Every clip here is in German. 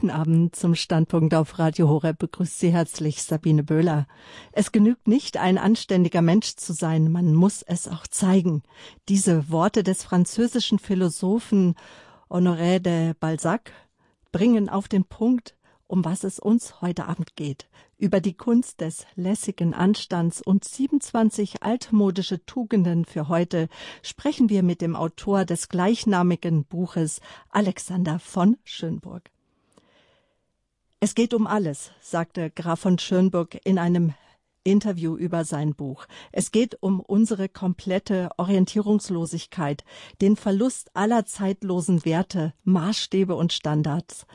Guten Abend zum Standpunkt auf Radio Horeb begrüßt Sie herzlich Sabine Böhler. Es genügt nicht, ein anständiger Mensch zu sein, man muss es auch zeigen. Diese Worte des französischen Philosophen Honoré de Balzac bringen auf den Punkt, um was es uns heute Abend geht. Über die Kunst des lässigen Anstands und 27 altmodische Tugenden für heute sprechen wir mit dem Autor des gleichnamigen Buches Alexander von Schönburg. Es geht um alles, sagte Graf von Schönburg in einem Interview über sein Buch. Es geht um unsere komplette Orientierungslosigkeit, den Verlust aller zeitlosen Werte, Maßstäbe und Standards.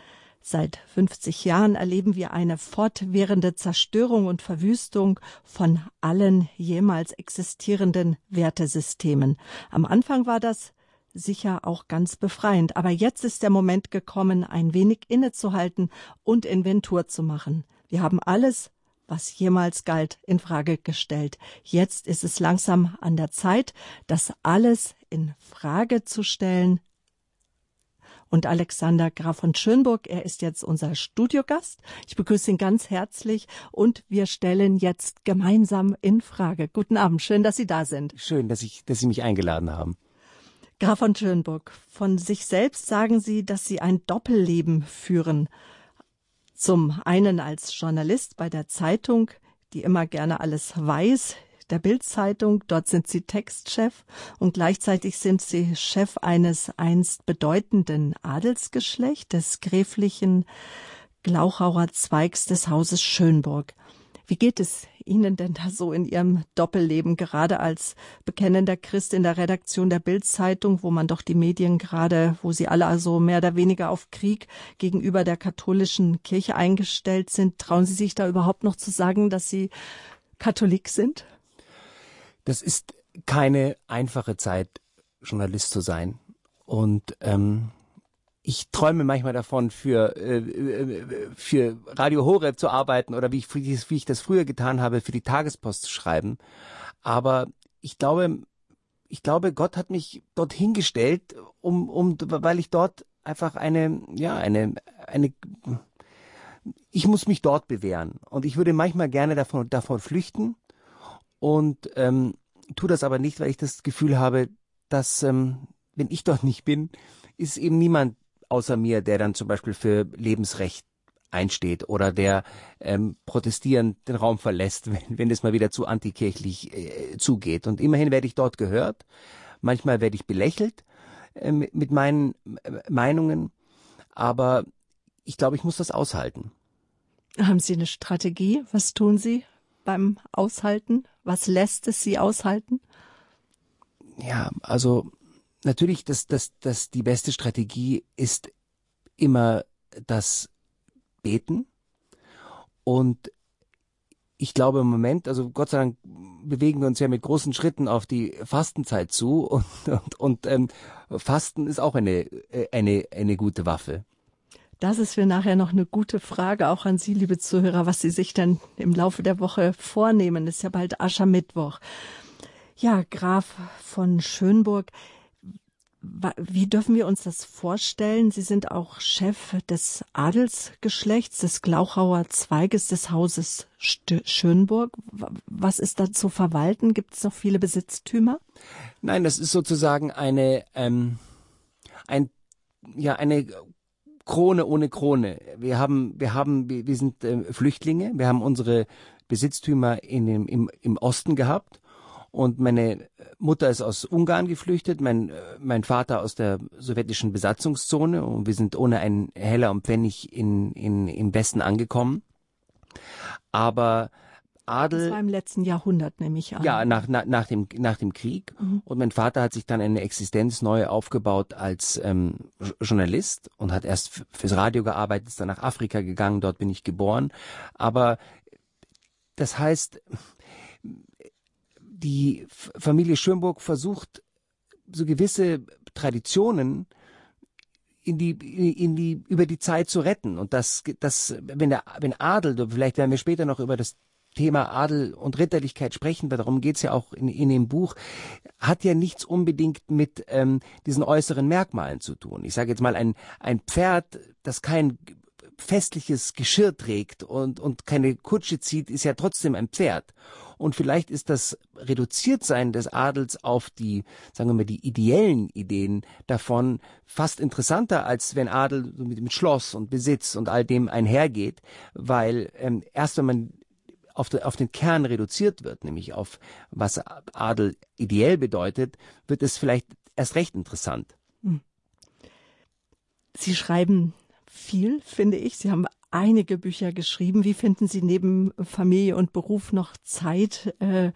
Seit 50 Jahren erleben wir eine fortwährende Zerstörung und Verwüstung von allen jemals existierenden Wertesystemen. Am Anfang war das sicher auch ganz befreiend, aber jetzt ist der Moment gekommen, ein wenig innezuhalten und Inventur zu machen. Wir haben alles was jemals galt, in Frage gestellt. Jetzt ist es langsam an der Zeit, das alles in Frage zu stellen, und Alexander Graf von Schönburg. Er ist jetzt unser Studiogast. Ich begrüße ihn ganz herzlich und wir stellen jetzt gemeinsam in Frage. Guten Abend, schön, dass Sie da sind. Schön, dass, ich, dass Sie mich eingeladen haben. Graf von Schönburg, von sich selbst sagen Sie, dass Sie ein Doppelleben führen. Zum einen als Journalist bei der Zeitung, die immer gerne alles weiß, der Bildzeitung. Dort sind sie Textchef und gleichzeitig sind sie Chef eines einst bedeutenden Adelsgeschlecht des gräflichen Glauchauer Zweigs des Hauses Schönburg. Wie geht es Ihnen denn da so in Ihrem Doppelleben, gerade als bekennender Christ in der Redaktion der Bildzeitung, wo man doch die Medien gerade, wo sie alle also mehr oder weniger auf Krieg gegenüber der katholischen Kirche eingestellt sind? Trauen Sie sich da überhaupt noch zu sagen, dass Sie Katholik sind? Das ist keine einfache Zeit, Journalist zu sein. Und ähm, ich träume manchmal davon, für, äh, äh, für Radio Horeb zu arbeiten oder wie ich, wie ich das früher getan habe, für die Tagespost zu schreiben. Aber ich glaube, ich glaube, Gott hat mich dorthin gestellt, um, um, weil ich dort einfach eine, ja, eine, eine, ich muss mich dort bewähren. Und ich würde manchmal gerne davon, davon flüchten und ähm, tue das aber nicht, weil ich das Gefühl habe, dass ähm, wenn ich dort nicht bin, ist eben niemand außer mir, der dann zum Beispiel für Lebensrecht einsteht oder der ähm, protestierend den Raum verlässt, wenn, wenn es mal wieder zu antikirchlich äh, zugeht. Und immerhin werde ich dort gehört. Manchmal werde ich belächelt äh, mit meinen äh, Meinungen, aber ich glaube, ich muss das aushalten. Haben Sie eine Strategie? Was tun Sie? beim Aushalten? Was lässt es Sie aushalten? Ja, also natürlich, das, das, das, die beste Strategie ist immer das Beten. Und ich glaube im Moment, also Gott sei Dank bewegen wir uns ja mit großen Schritten auf die Fastenzeit zu und, und, und ähm, Fasten ist auch eine, äh, eine, eine gute Waffe. Das ist für nachher noch eine gute Frage, auch an Sie, liebe Zuhörer, was Sie sich dann im Laufe der Woche vornehmen. Das ist ja bald Aschermittwoch. Ja, Graf von Schönburg, wie dürfen wir uns das vorstellen? Sie sind auch Chef des Adelsgeschlechts, des Glauchauer Zweiges des Hauses Schönburg. Was ist da zu verwalten? Gibt es noch viele Besitztümer? Nein, das ist sozusagen eine, ähm, ein, ja, eine Krone ohne Krone. Wir haben, wir haben, wir sind äh, Flüchtlinge. Wir haben unsere Besitztümer in im, im Osten gehabt. Und meine Mutter ist aus Ungarn geflüchtet, mein, äh, mein Vater aus der sowjetischen Besatzungszone. Und wir sind ohne einen Heller und Pfennig in, in, im Westen angekommen. Aber Adel. Das war im letzten Jahrhundert, nehme ich an. Ja, nach, nach, nach, dem, nach dem Krieg. Mhm. Und mein Vater hat sich dann eine Existenz neu aufgebaut als ähm, Journalist und hat erst fürs Radio gearbeitet, ist dann nach Afrika gegangen, dort bin ich geboren. Aber das heißt, die Familie Schönburg versucht, so gewisse Traditionen in die, in die, über die Zeit zu retten. Und das, das, wenn der, wenn Adel, vielleicht werden wir später noch über das Thema Adel und Ritterlichkeit sprechen, weil darum geht's ja auch in, in dem Buch, hat ja nichts unbedingt mit ähm, diesen äußeren Merkmalen zu tun. Ich sage jetzt mal, ein, ein Pferd, das kein festliches Geschirr trägt und, und keine Kutsche zieht, ist ja trotzdem ein Pferd. Und vielleicht ist das Reduziertsein des Adels auf die, sagen wir mal, die ideellen Ideen davon fast interessanter, als wenn Adel mit, mit Schloss und Besitz und all dem einhergeht, weil ähm, erst wenn man auf, de, auf den Kern reduziert wird, nämlich auf was Adel ideell bedeutet, wird es vielleicht erst recht interessant. Hm. Sie schreiben viel, finde ich. Sie haben einige Bücher geschrieben. Wie finden Sie neben Familie und Beruf noch Zeit, äh,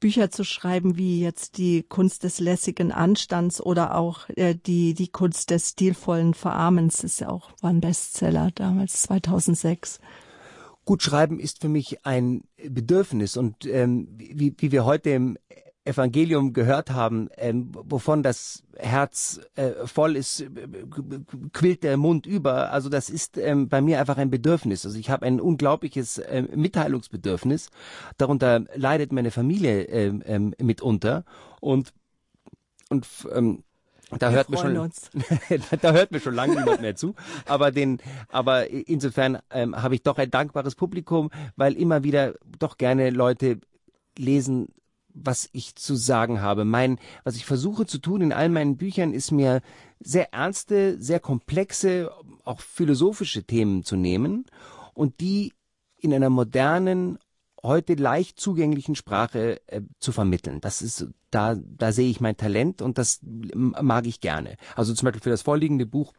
Bücher zu schreiben, wie jetzt die Kunst des lässigen Anstands oder auch äh, die, die Kunst des stilvollen Verarmens? Das ist ja auch, war ein Bestseller damals, 2006. Gut schreiben ist für mich ein Bedürfnis und ähm, wie, wie wir heute im Evangelium gehört haben, ähm, wovon das Herz äh, voll ist, äh, quillt der Mund über. Also das ist ähm, bei mir einfach ein Bedürfnis. Also ich habe ein unglaubliches äh, Mitteilungsbedürfnis. Darunter leidet meine Familie ähm, ähm, mitunter und und ähm, da Wir hört mir schon, da hört mir schon lange niemand mehr zu. Aber den, aber insofern ähm, habe ich doch ein dankbares Publikum, weil immer wieder doch gerne Leute lesen was ich zu sagen habe. Mein, was ich versuche zu tun in all meinen Büchern, ist mir sehr ernste, sehr komplexe, auch philosophische Themen zu nehmen und die in einer modernen, heute leicht zugänglichen Sprache äh, zu vermitteln. Das ist, da, da sehe ich mein Talent und das mag ich gerne. Also zum Beispiel für das vorliegende Buch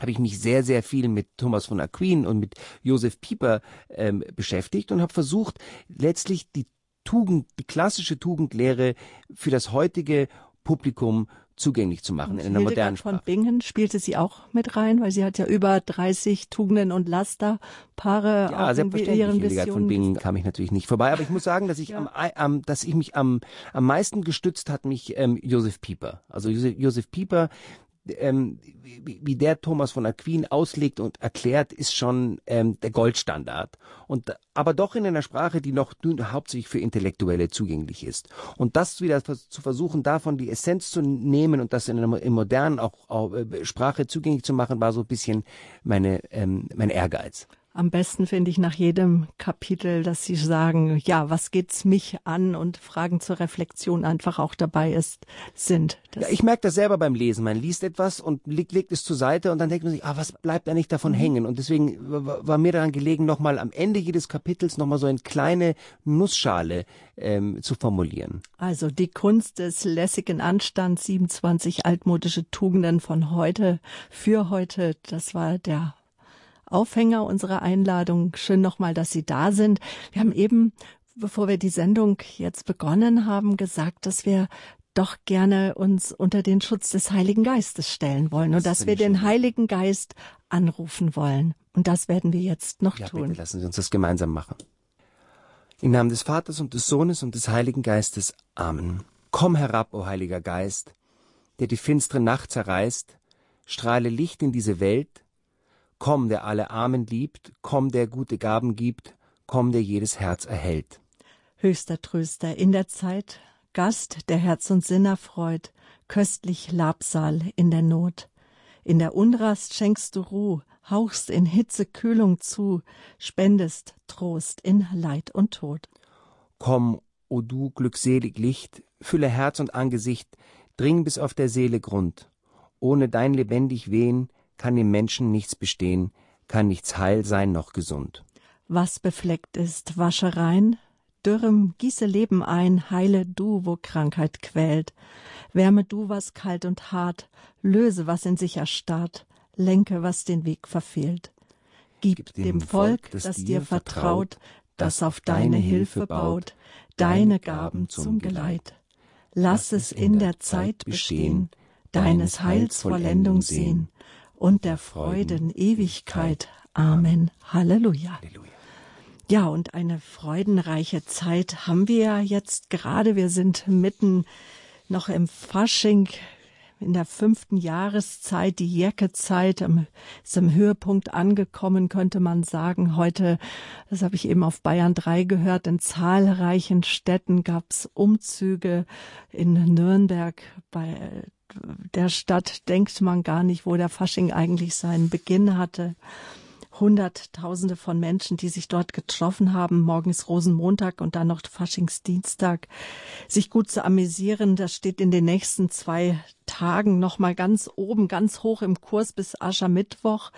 habe ich mich sehr, sehr viel mit Thomas von Aquin und mit Josef Pieper ähm, beschäftigt und habe versucht, letztlich die Tugend, die klassische Tugendlehre für das heutige Publikum zugänglich zu machen und in einer modernen Sprache. von Bingen spielte sie auch mit rein, weil sie hat ja über 30 Tugenden und Lasterpaare ja, auch selbstverständlich. in ihren Hildegard von Bingen kam ich natürlich nicht vorbei, aber ich muss sagen, dass ich ja. am, am, dass ich mich am am meisten gestützt hat mich ähm, Josef Pieper. Also Josef, Josef Pieper, ähm, wie, wie der Thomas von Aquin auslegt und erklärt, ist schon ähm, der Goldstandard. Und aber doch in einer Sprache, die noch hauptsächlich für Intellektuelle zugänglich ist. Und das wieder zu versuchen, davon die Essenz zu nehmen und das in einer in modernen auch, auch äh, Sprache zugänglich zu machen, war so ein bisschen meine ähm, mein Ehrgeiz. Am besten finde ich nach jedem Kapitel, dass Sie sagen, ja, was geht's mich an und Fragen zur Reflexion einfach auch dabei ist, sind. Ja, ich merke das selber beim Lesen. Man liest etwas und legt, legt es zur Seite und dann denkt man sich, ah, was bleibt eigentlich davon mhm. hängen? Und deswegen war mir daran gelegen, nochmal am Ende jedes Kapitels nochmal so eine kleine Nussschale ähm, zu formulieren. Also die Kunst des lässigen Anstands, 27 altmodische Tugenden von heute für heute, das war der Aufhänger unserer Einladung. Schön nochmal, dass Sie da sind. Wir haben eben, bevor wir die Sendung jetzt begonnen haben, gesagt, dass wir doch gerne uns unter den Schutz des Heiligen Geistes stellen wollen und das dass wir den Heiligen Geist anrufen wollen. Und das werden wir jetzt noch ja, tun. Bitte lassen Sie uns das gemeinsam machen. Im Namen des Vaters und des Sohnes und des Heiligen Geistes. Amen. Komm herab, o Heiliger Geist, der die finstere Nacht zerreißt, strahle Licht in diese Welt, Komm, der alle Armen liebt, komm, der gute Gaben gibt, komm, der jedes Herz erhält. Höchster Tröster in der Zeit, Gast, der Herz und Sinn erfreut, köstlich Labsal in der Not. In der Unrast schenkst du Ruh, hauchst in Hitze Kühlung zu, spendest Trost in Leid und Tod. Komm, o du glückselig Licht, fülle Herz und Angesicht, dring bis auf der Seele Grund. Ohne dein lebendig Wehen kann im Menschen nichts bestehen, kann nichts heil sein noch gesund. Was befleckt ist, wasche rein, dürrem gieße Leben ein, heile du, wo Krankheit quält, wärme du, was kalt und hart, löse, was in sich erstarrt, lenke, was den Weg verfehlt. Gib, Gib dem, dem Volk, das, das dir vertraut, das auf deine Hilfe baut, deine Gaben zum Geleit. Lass es in der Zeit bestehen, deines Heils Vollendung sehen, und der Freuden Ewigkeit. Amen. Halleluja. Halleluja. Ja, und eine freudenreiche Zeit haben wir jetzt gerade. Wir sind mitten noch im Fasching in der fünften Jahreszeit, die Jäckezeit, ist im Höhepunkt angekommen, könnte man sagen. Heute, das habe ich eben auf Bayern 3 gehört, in zahlreichen Städten gab es Umzüge in Nürnberg bei der Stadt denkt man gar nicht, wo der Fasching eigentlich seinen Beginn hatte. Hunderttausende von Menschen, die sich dort getroffen haben. Morgen ist Rosenmontag und dann noch Faschingsdienstag. Sich gut zu amüsieren, das steht in den nächsten zwei Tagen noch mal ganz oben, ganz hoch im Kurs bis Aschermittwoch.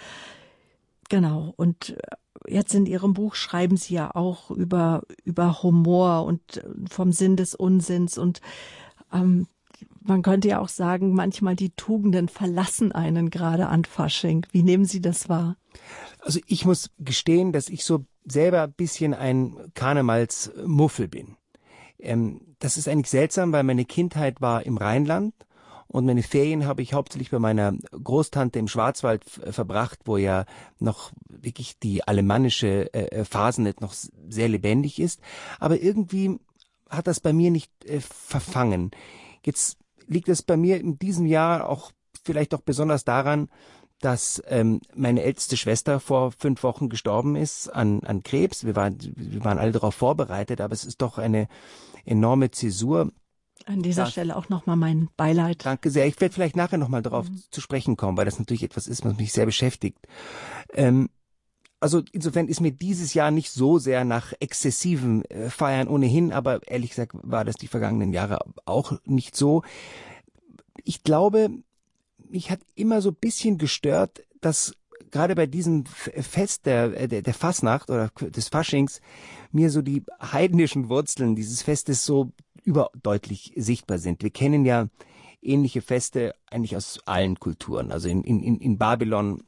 Genau. Und äh, jetzt in Ihrem Buch schreiben Sie ja auch über, über Humor und äh, vom Sinn des Unsinns und ähm, man könnte ja auch sagen, manchmal die Tugenden verlassen einen gerade an Fasching. Wie nehmen Sie das wahr? Also ich muss gestehen, dass ich so selber ein bisschen ein Karnevalsmuffel bin. Ähm, das ist eigentlich seltsam, weil meine Kindheit war im Rheinland und meine Ferien habe ich hauptsächlich bei meiner Großtante im Schwarzwald verbracht, wo ja noch wirklich die alemannische äh, Phasennet noch sehr lebendig ist. Aber irgendwie hat das bei mir nicht äh, verfangen. Jetzt liegt es bei mir in diesem Jahr auch vielleicht auch besonders daran, dass ähm, meine älteste Schwester vor fünf Wochen gestorben ist an, an Krebs. Wir waren, wir waren alle darauf vorbereitet, aber es ist doch eine enorme Zäsur. An dieser das, Stelle auch nochmal mein Beileid. Danke sehr. Ich werde vielleicht nachher nochmal darauf mhm. zu sprechen kommen, weil das natürlich etwas ist, was mich sehr beschäftigt. Ähm, also insofern ist mir dieses Jahr nicht so sehr nach exzessiven äh, Feiern ohnehin, aber ehrlich gesagt war das die vergangenen Jahre auch nicht so. Ich glaube, mich hat immer so bisschen gestört, dass gerade bei diesem Fest der, der, der Fasnacht oder des Faschings mir so die heidnischen Wurzeln dieses Festes so überdeutlich sichtbar sind. Wir kennen ja ähnliche Feste eigentlich aus allen Kulturen. Also in, in, in Babylon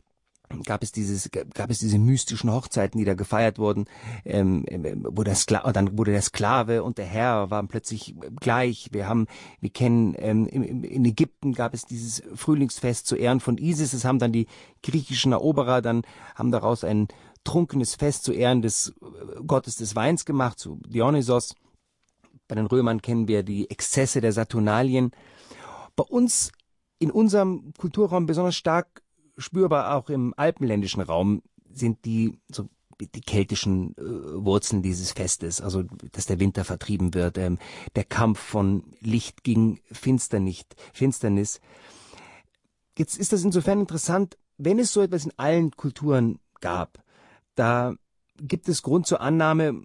gab es dieses gab es diese mystischen Hochzeiten, die da gefeiert wurden, ähm, ähm wo der Skla dann wurde der Sklave und der Herr waren plötzlich gleich. Wir haben wir kennen ähm, in, Ägypten gab es dieses Frühlingsfest zu Ehren von Isis. Es haben dann die griechischen Eroberer dann haben daraus ein trunkenes Fest zu Ehren des äh, Gottes des Weins gemacht, zu Dionysos. Bei den Römern kennen wir die Exzesse der Saturnalien. Bei uns in unserem Kulturraum besonders stark spürbar auch im alpenländischen Raum sind die so die keltischen äh, Wurzeln dieses Festes, also dass der Winter vertrieben wird, ähm, der Kampf von Licht gegen Finsternis, Finsternis. Jetzt ist das insofern interessant, wenn es so etwas in allen Kulturen gab, da gibt es Grund zur Annahme,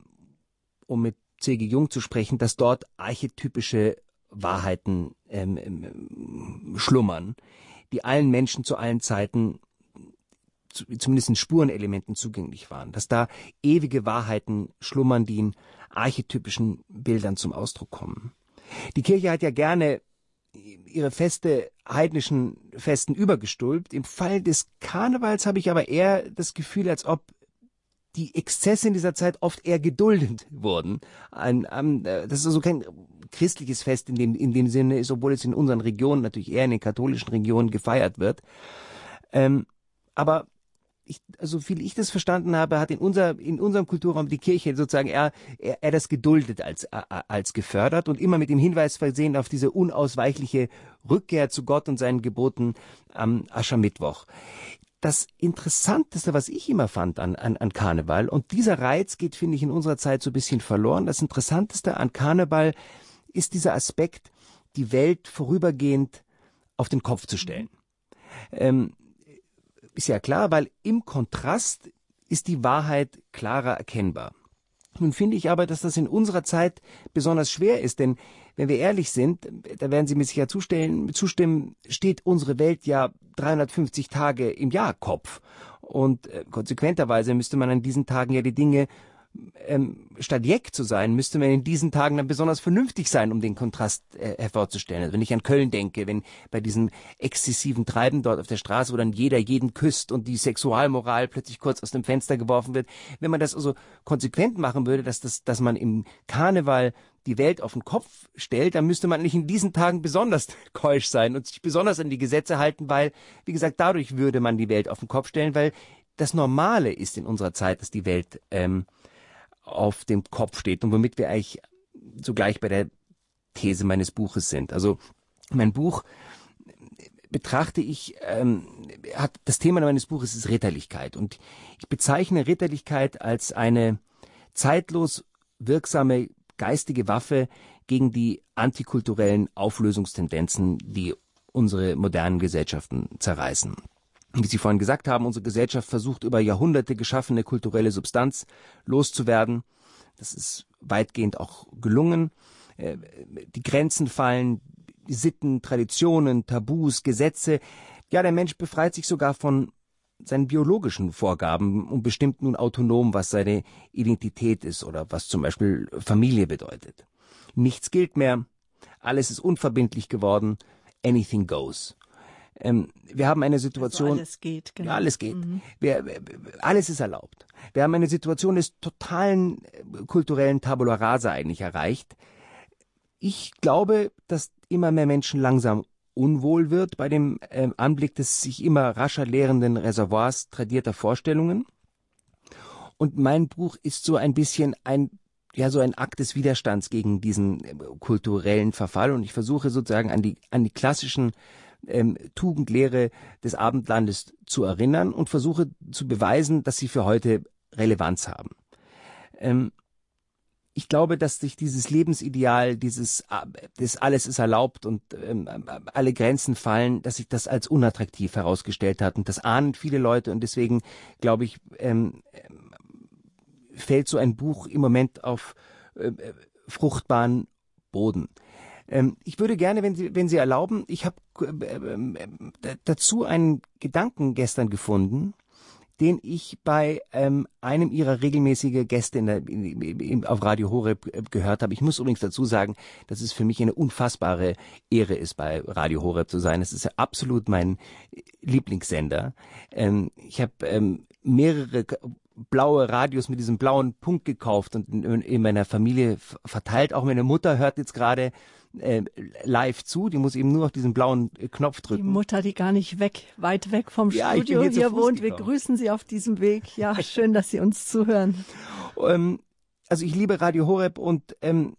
um mit C.G. Jung zu sprechen, dass dort archetypische Wahrheiten ähm, ähm, schlummern, die allen Menschen zu allen Zeiten zumindest in Spurenelementen zugänglich waren, dass da ewige Wahrheiten schlummern, die in archetypischen Bildern zum Ausdruck kommen. Die Kirche hat ja gerne ihre Feste heidnischen Festen übergestülpt. Im Fall des Karnevals habe ich aber eher das Gefühl, als ob die Exzesse in dieser Zeit oft eher geduldet wurden. Ein, um, äh, das ist also kein christliches Fest in dem, in dem Sinne ist, obwohl es in unseren Regionen natürlich eher in den katholischen Regionen gefeiert wird. Ähm, aber ich, also viel ich das verstanden habe, hat in, unser, in unserem Kulturraum die Kirche sozusagen eher, eher, eher das geduldet als, als gefördert und immer mit dem Hinweis versehen auf diese unausweichliche Rückkehr zu Gott und seinen Geboten am Aschermittwoch. Das Interessanteste, was ich immer fand an, an, an Karneval, und dieser Reiz geht, finde ich, in unserer Zeit so ein bisschen verloren, das Interessanteste an Karneval ist dieser Aspekt, die Welt vorübergehend auf den Kopf zu stellen. Ähm, ist ja klar, weil im Kontrast ist die Wahrheit klarer erkennbar. Nun finde ich aber, dass das in unserer Zeit besonders schwer ist, denn wenn wir ehrlich sind, da werden Sie mir sicher zustellen, zustimmen, steht unsere Welt ja 350 Tage im Jahr Kopf. Und äh, konsequenterweise müsste man an diesen Tagen ja die Dinge ähm, statt Jeck zu sein, müsste man in diesen Tagen dann besonders vernünftig sein, um den Kontrast äh, hervorzustellen. Also wenn ich an Köln denke, wenn bei diesem exzessiven Treiben dort auf der Straße, wo dann jeder jeden küsst und die Sexualmoral plötzlich kurz aus dem Fenster geworfen wird, wenn man das also konsequent machen würde, dass das, dass man im Karneval die Welt auf den Kopf stellt, dann müsste man nicht in diesen Tagen besonders keusch sein und sich besonders an die Gesetze halten, weil, wie gesagt, dadurch würde man die Welt auf den Kopf stellen, weil das Normale ist in unserer Zeit, dass die Welt ähm, auf dem Kopf steht und womit wir eigentlich zugleich bei der These meines Buches sind. Also mein Buch betrachte ich, ähm, hat das Thema meines Buches ist Ritterlichkeit und ich bezeichne Ritterlichkeit als eine zeitlos wirksame geistige Waffe gegen die antikulturellen Auflösungstendenzen, die unsere modernen Gesellschaften zerreißen. Wie Sie vorhin gesagt haben, unsere Gesellschaft versucht über Jahrhunderte geschaffene kulturelle Substanz loszuwerden. Das ist weitgehend auch gelungen. Äh, die Grenzen fallen, Sitten, Traditionen, Tabus, Gesetze. Ja, der Mensch befreit sich sogar von seinen biologischen Vorgaben und bestimmt nun autonom, was seine Identität ist oder was zum Beispiel Familie bedeutet. Nichts gilt mehr, alles ist unverbindlich geworden, anything goes. Ähm, wir haben eine Situation. Also alles geht, genau. Alles geht. Mhm. Wir, alles ist erlaubt. Wir haben eine Situation des totalen äh, kulturellen Tabula rasa eigentlich erreicht. Ich glaube, dass immer mehr Menschen langsam unwohl wird bei dem äh, Anblick des sich immer rascher leerenden Reservoirs tradierter Vorstellungen. Und mein Buch ist so ein bisschen ein ja so ein Akt des Widerstands gegen diesen äh, kulturellen Verfall und ich versuche sozusagen an die an die klassischen ähm, Tugendlehre des Abendlandes zu erinnern und versuche zu beweisen, dass sie für heute Relevanz haben. Ähm, ich glaube, dass sich dieses Lebensideal, dieses das alles ist erlaubt und ähm, alle Grenzen fallen, dass sich das als unattraktiv herausgestellt hat und das ahnen viele Leute und deswegen glaube ich ähm, fällt so ein Buch im Moment auf äh, fruchtbaren Boden. Ähm, ich würde gerne, wenn Sie, wenn Sie erlauben, ich habe äh, äh, dazu einen Gedanken gestern gefunden, den ich bei ähm, einem ihrer regelmäßigen Gäste in der, in, in, auf Radio Horeb äh, gehört habe. Ich muss übrigens dazu sagen, dass es für mich eine unfassbare Ehre ist, bei Radio Horeb zu sein. Es ist ja absolut mein Lieblingssender. Ähm, ich habe ähm, mehrere blaue Radios mit diesem blauen Punkt gekauft und in, in meiner Familie verteilt. Auch meine Mutter hört jetzt gerade äh, live zu. Die muss eben nur auf diesen blauen äh, Knopf drücken. Die Mutter, die gar nicht weg, weit weg vom ja, Studio hier wohnt. Wir grüßen Sie auf diesem Weg. Ja, schön, dass Sie uns zuhören. Ähm, also ich liebe Radio Horeb und ähm,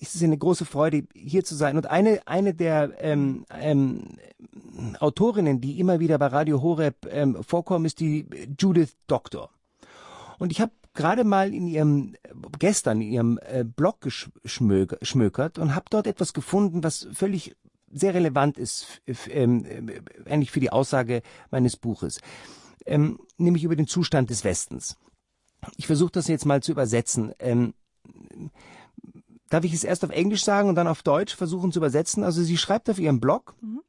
es ist eine große Freude, hier zu sein. Und eine, eine der ähm, ähm, Autorinnen, die immer wieder bei Radio Horeb ähm, vorkommen, ist die Judith Doctor. Und ich habe gerade mal in ihrem gestern in ihrem äh, Blog geschmökert und habe dort etwas gefunden, was völlig sehr relevant ist, ähm, äh, eigentlich für die Aussage meines Buches, ähm, nämlich über den Zustand des Westens. Ich versuche das jetzt mal zu übersetzen. Ähm, darf ich es erst auf Englisch sagen und dann auf Deutsch versuchen zu übersetzen? Also sie schreibt auf ihrem Blog, mhm.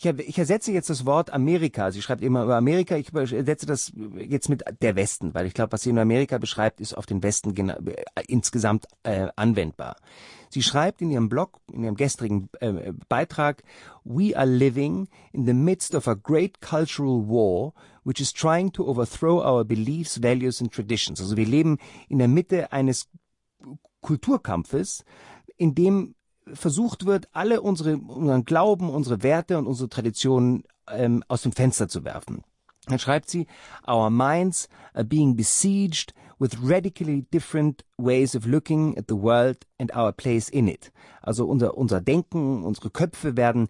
Ich, ich ersetze jetzt das Wort Amerika. Sie schreibt immer über Amerika. Ich ersetze das jetzt mit der Westen, weil ich glaube, was sie in Amerika beschreibt, ist auf den Westen äh, insgesamt äh, anwendbar. Sie schreibt in ihrem Blog, in ihrem gestrigen äh, Beitrag, We are living in the midst of a great cultural war, which is trying to overthrow our beliefs, values and traditions. Also wir leben in der Mitte eines Kulturkampfes, in dem versucht wird, alle unsere, unseren Glauben, unsere Werte und unsere Traditionen ähm, aus dem Fenster zu werfen. Dann schreibt sie, Our minds are being besieged with radically different ways of looking at the world and our place in it. Also unser, unser Denken, unsere Köpfe werden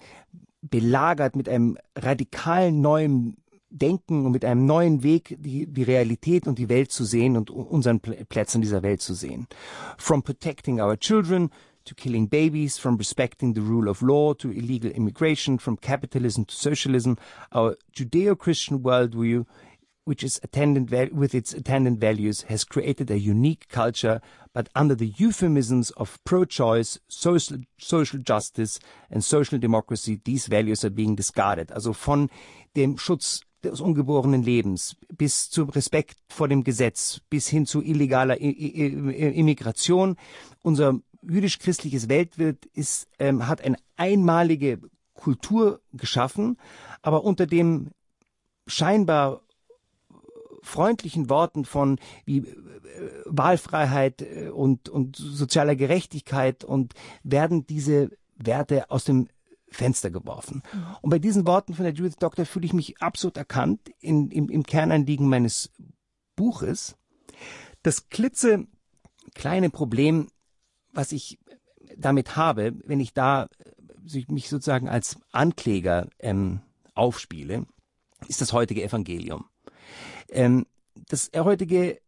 belagert mit einem radikal neuen Denken und mit einem neuen Weg, die, die Realität und die Welt zu sehen und unseren Plätzen dieser Welt zu sehen. From protecting our children to killing babies, from respecting the rule of law to illegal immigration, from capitalism to socialism, our Judeo-Christian worldview, which is attendant with its attendant values, has created a unique culture, but under the euphemisms of pro-choice, social, social justice and social democracy, these values are being discarded. Also von dem Schutz des ungeborenen Lebens bis zum Respekt vor dem Gesetz, bis hin zu illegaler Immigration. Unser jüdisch-christliches Weltbild ist, ähm, hat eine einmalige Kultur geschaffen, aber unter dem scheinbar freundlichen Worten von wie äh, Wahlfreiheit äh, und, und sozialer Gerechtigkeit und werden diese Werte aus dem Fenster geworfen. Mhm. Und bei diesen Worten von der Judith Doctor fühle ich mich absolut erkannt in, im, im Kernanliegen meines Buches. Das klitze kleine Problem was ich damit habe, wenn ich da äh, mich sozusagen als Ankläger ähm, aufspiele, ist das heutige Evangelium. Ähm, das heutige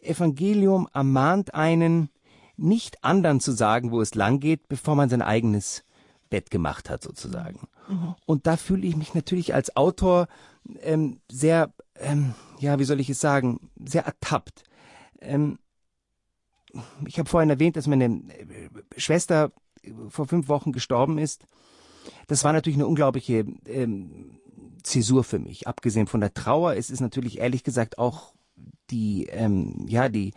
Evangelium ermahnt einen, nicht anderen zu sagen, wo es lang geht, bevor man sein eigenes Bett gemacht hat, sozusagen. Mhm. Und da fühle ich mich natürlich als Autor ähm, sehr, ähm, ja, wie soll ich es sagen, sehr ertappt. Ähm, ich habe vorhin erwähnt, dass meine äh, Schwester vor fünf Wochen gestorben ist. Das war natürlich eine unglaubliche ähm, Zäsur für mich. Abgesehen von der Trauer, es ist natürlich ehrlich gesagt auch die, ähm, ja, die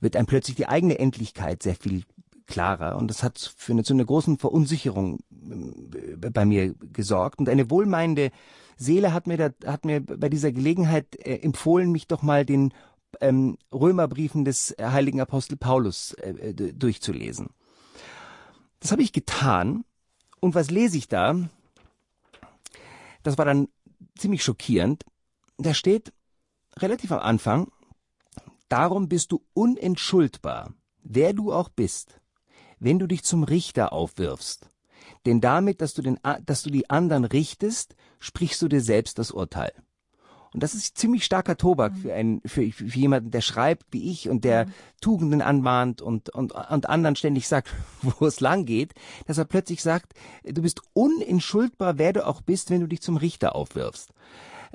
wird einem plötzlich die eigene Endlichkeit sehr viel klarer und das hat für eine, zu einer großen Verunsicherung äh, bei mir gesorgt und eine wohlmeinende Seele hat mir da, hat mir bei dieser Gelegenheit äh, empfohlen, mich doch mal den ähm, Römerbriefen des heiligen Apostel Paulus äh, durchzulesen. Das habe ich getan und was lese ich da? Das war dann ziemlich schockierend. Da steht relativ am Anfang, darum bist du unentschuldbar, wer du auch bist, wenn du dich zum Richter aufwirfst. Denn damit, dass du, den, dass du die anderen richtest, sprichst du dir selbst das Urteil. Und das ist ziemlich starker Tobak für einen, für, für jemanden, der schreibt wie ich und der. Tugenden anmahnt und, und, und anderen ständig sagt, wo es lang geht, dass er plötzlich sagt, du bist unentschuldbar, wer du auch bist, wenn du dich zum Richter aufwirfst.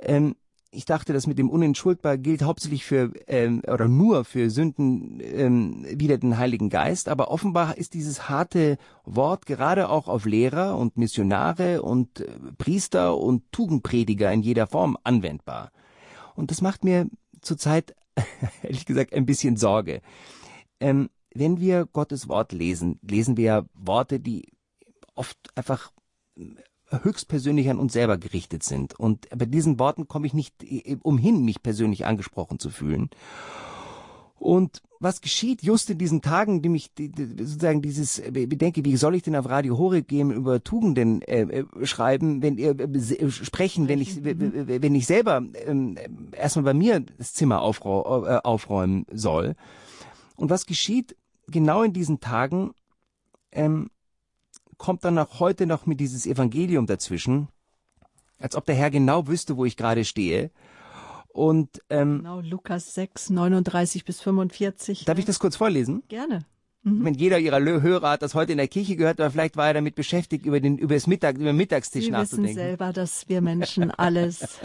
Ähm, ich dachte, das mit dem unentschuldbar gilt hauptsächlich für ähm, oder nur für Sünden ähm, wider den Heiligen Geist, aber offenbar ist dieses harte Wort gerade auch auf Lehrer und Missionare und äh, Priester und Tugendprediger in jeder Form anwendbar. Und das macht mir zurzeit ehrlich gesagt ein bisschen Sorge. Ähm, wenn wir Gottes Wort lesen, lesen wir Worte, die oft einfach höchstpersönlich an uns selber gerichtet sind. Und bei diesen Worten komme ich nicht äh, umhin, mich persönlich angesprochen zu fühlen. Und was geschieht just in diesen Tagen, die mich die, die, sozusagen dieses äh, bedenke, wie soll ich denn auf Radio Horeb gehen über Tugenden äh, äh schreiben, wenn ihr äh, sprechen, wenn ich mhm. wenn ich selber äh, erstmal bei mir das Zimmer aufrau, äh, aufräumen soll. Und was geschieht genau in diesen Tagen? Ähm, kommt dann auch heute noch mit dieses Evangelium dazwischen, als ob der Herr genau wüsste, wo ich gerade stehe. Und ähm, genau, Lukas 6, 39 bis 45. Darf ich das kurz vorlesen? Gerne. Mhm. Wenn jeder ihrer Hörer hat das heute in der Kirche gehört, aber vielleicht war er damit beschäftigt, über den über das Mittag, über den Mittagstisch Sie nachzudenken. Wir wissen selber, dass wir Menschen alles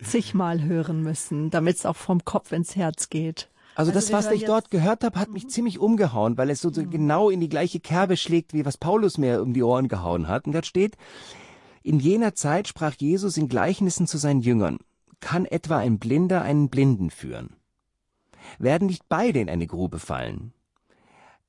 zigmal hören müssen, damit es auch vom Kopf ins Herz geht. Also, also das, was ich dort gehört habe, hat mich mhm. ziemlich umgehauen, weil es so, so mhm. genau in die gleiche Kerbe schlägt, wie was Paulus mir um die Ohren gehauen hat. Und dort steht, in jener Zeit sprach Jesus in Gleichnissen zu seinen Jüngern, kann etwa ein Blinder einen Blinden führen? Werden nicht beide in eine Grube fallen?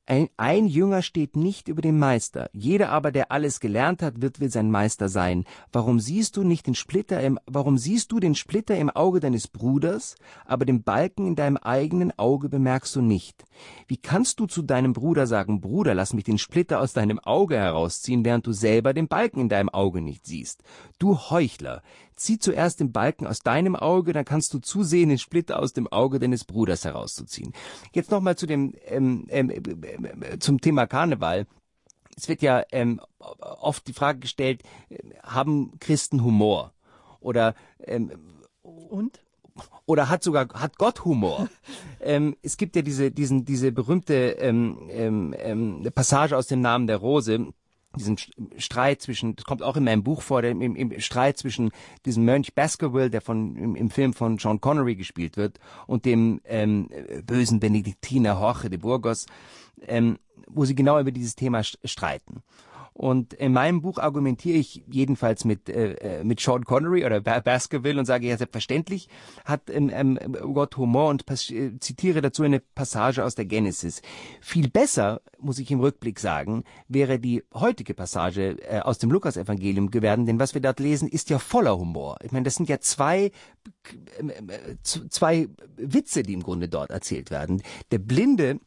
Ein, ein, Jünger steht nicht über dem Meister. Jeder aber, der alles gelernt hat, wird will sein Meister sein. Warum siehst du nicht den Splitter im, warum siehst du den Splitter im Auge deines Bruders, aber den Balken in deinem eigenen Auge bemerkst du nicht? Wie kannst du zu deinem Bruder sagen, Bruder, lass mich den Splitter aus deinem Auge herausziehen, während du selber den Balken in deinem Auge nicht siehst? Du Heuchler, zieh zuerst den Balken aus deinem Auge, dann kannst du zusehen, den Splitter aus dem Auge deines Bruders herauszuziehen. Jetzt nochmal zu dem ähm, ähm, äh, zum Thema Karneval. Es wird ja ähm, oft die Frage gestellt, äh, haben Christen Humor? Oder ähm, und? Oder hat sogar hat Gott Humor? ähm, es gibt ja diese diesen diese berühmte ähm, ähm, ähm, Passage aus dem Namen der Rose diesen Streit zwischen, das kommt auch in meinem Buch vor, im, im Streit zwischen diesem Mönch Baskerville, der von im, im, Film von Sean Connery gespielt wird, und dem ähm, bösen Benediktiner Jorge de Burgos, ähm, wo sie genau über dieses Thema streiten. Und in meinem Buch argumentiere ich jedenfalls mit, äh, äh mit Sean Connery oder Baskerville und sage, ja, selbstverständlich hat ähm, ähm, Gott Humor und äh, zitiere dazu eine Passage aus der Genesis. Viel besser, muss ich im Rückblick sagen, wäre die heutige Passage äh, aus dem Lukasevangelium geworden, denn was wir dort lesen, ist ja voller Humor. Ich meine, das sind ja zwei, äh, zwei Witze, die im Grunde dort erzählt werden. Der Blinde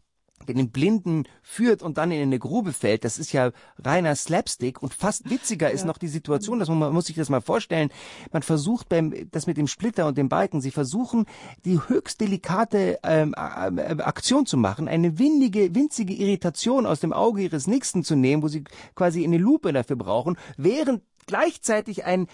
den Blinden führt und dann in eine Grube fällt, das ist ja reiner Slapstick und fast witziger ist noch die Situation, dass man, man muss sich das mal vorstellen, man versucht beim, das mit dem Splitter und dem Balken, sie versuchen die höchst delikate ähm, äh, Aktion zu machen, eine windige, winzige Irritation aus dem Auge ihres Nächsten zu nehmen, wo sie quasi eine Lupe dafür brauchen, während gleichzeitig ein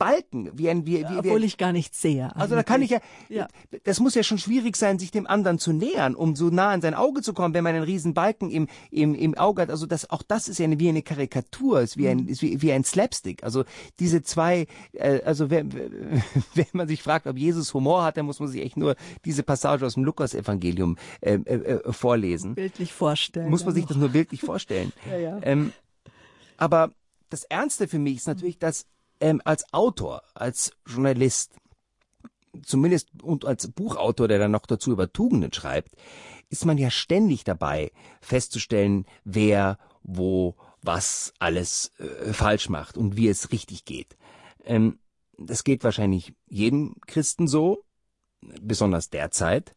Balken, wie ein, wie, wie, Obwohl ich gar nichts sehe. Eigentlich. Also da kann ich ja, ja, das muss ja schon schwierig sein, sich dem anderen zu nähern, um so nah an sein Auge zu kommen, wenn man einen riesen Balken im, im, im Auge hat. Also das, auch das ist ja eine, wie eine Karikatur, ist wie ein, mhm. ist wie, wie ein Slapstick. Also diese zwei, äh, also wenn, wenn man sich fragt, ob Jesus Humor hat, dann muss man sich echt nur diese Passage aus dem Lukas-Evangelium äh, äh, äh vorlesen. Bildlich vorstellen. Muss man sich das nur bildlich vorstellen. ja, ja. Ähm, aber das Ernste für mich ist natürlich, dass ähm, als Autor, als Journalist, zumindest und als Buchautor, der dann noch dazu über Tugenden schreibt, ist man ja ständig dabei, festzustellen, wer, wo, was alles äh, falsch macht und wie es richtig geht. Ähm, das geht wahrscheinlich jedem Christen so, besonders derzeit.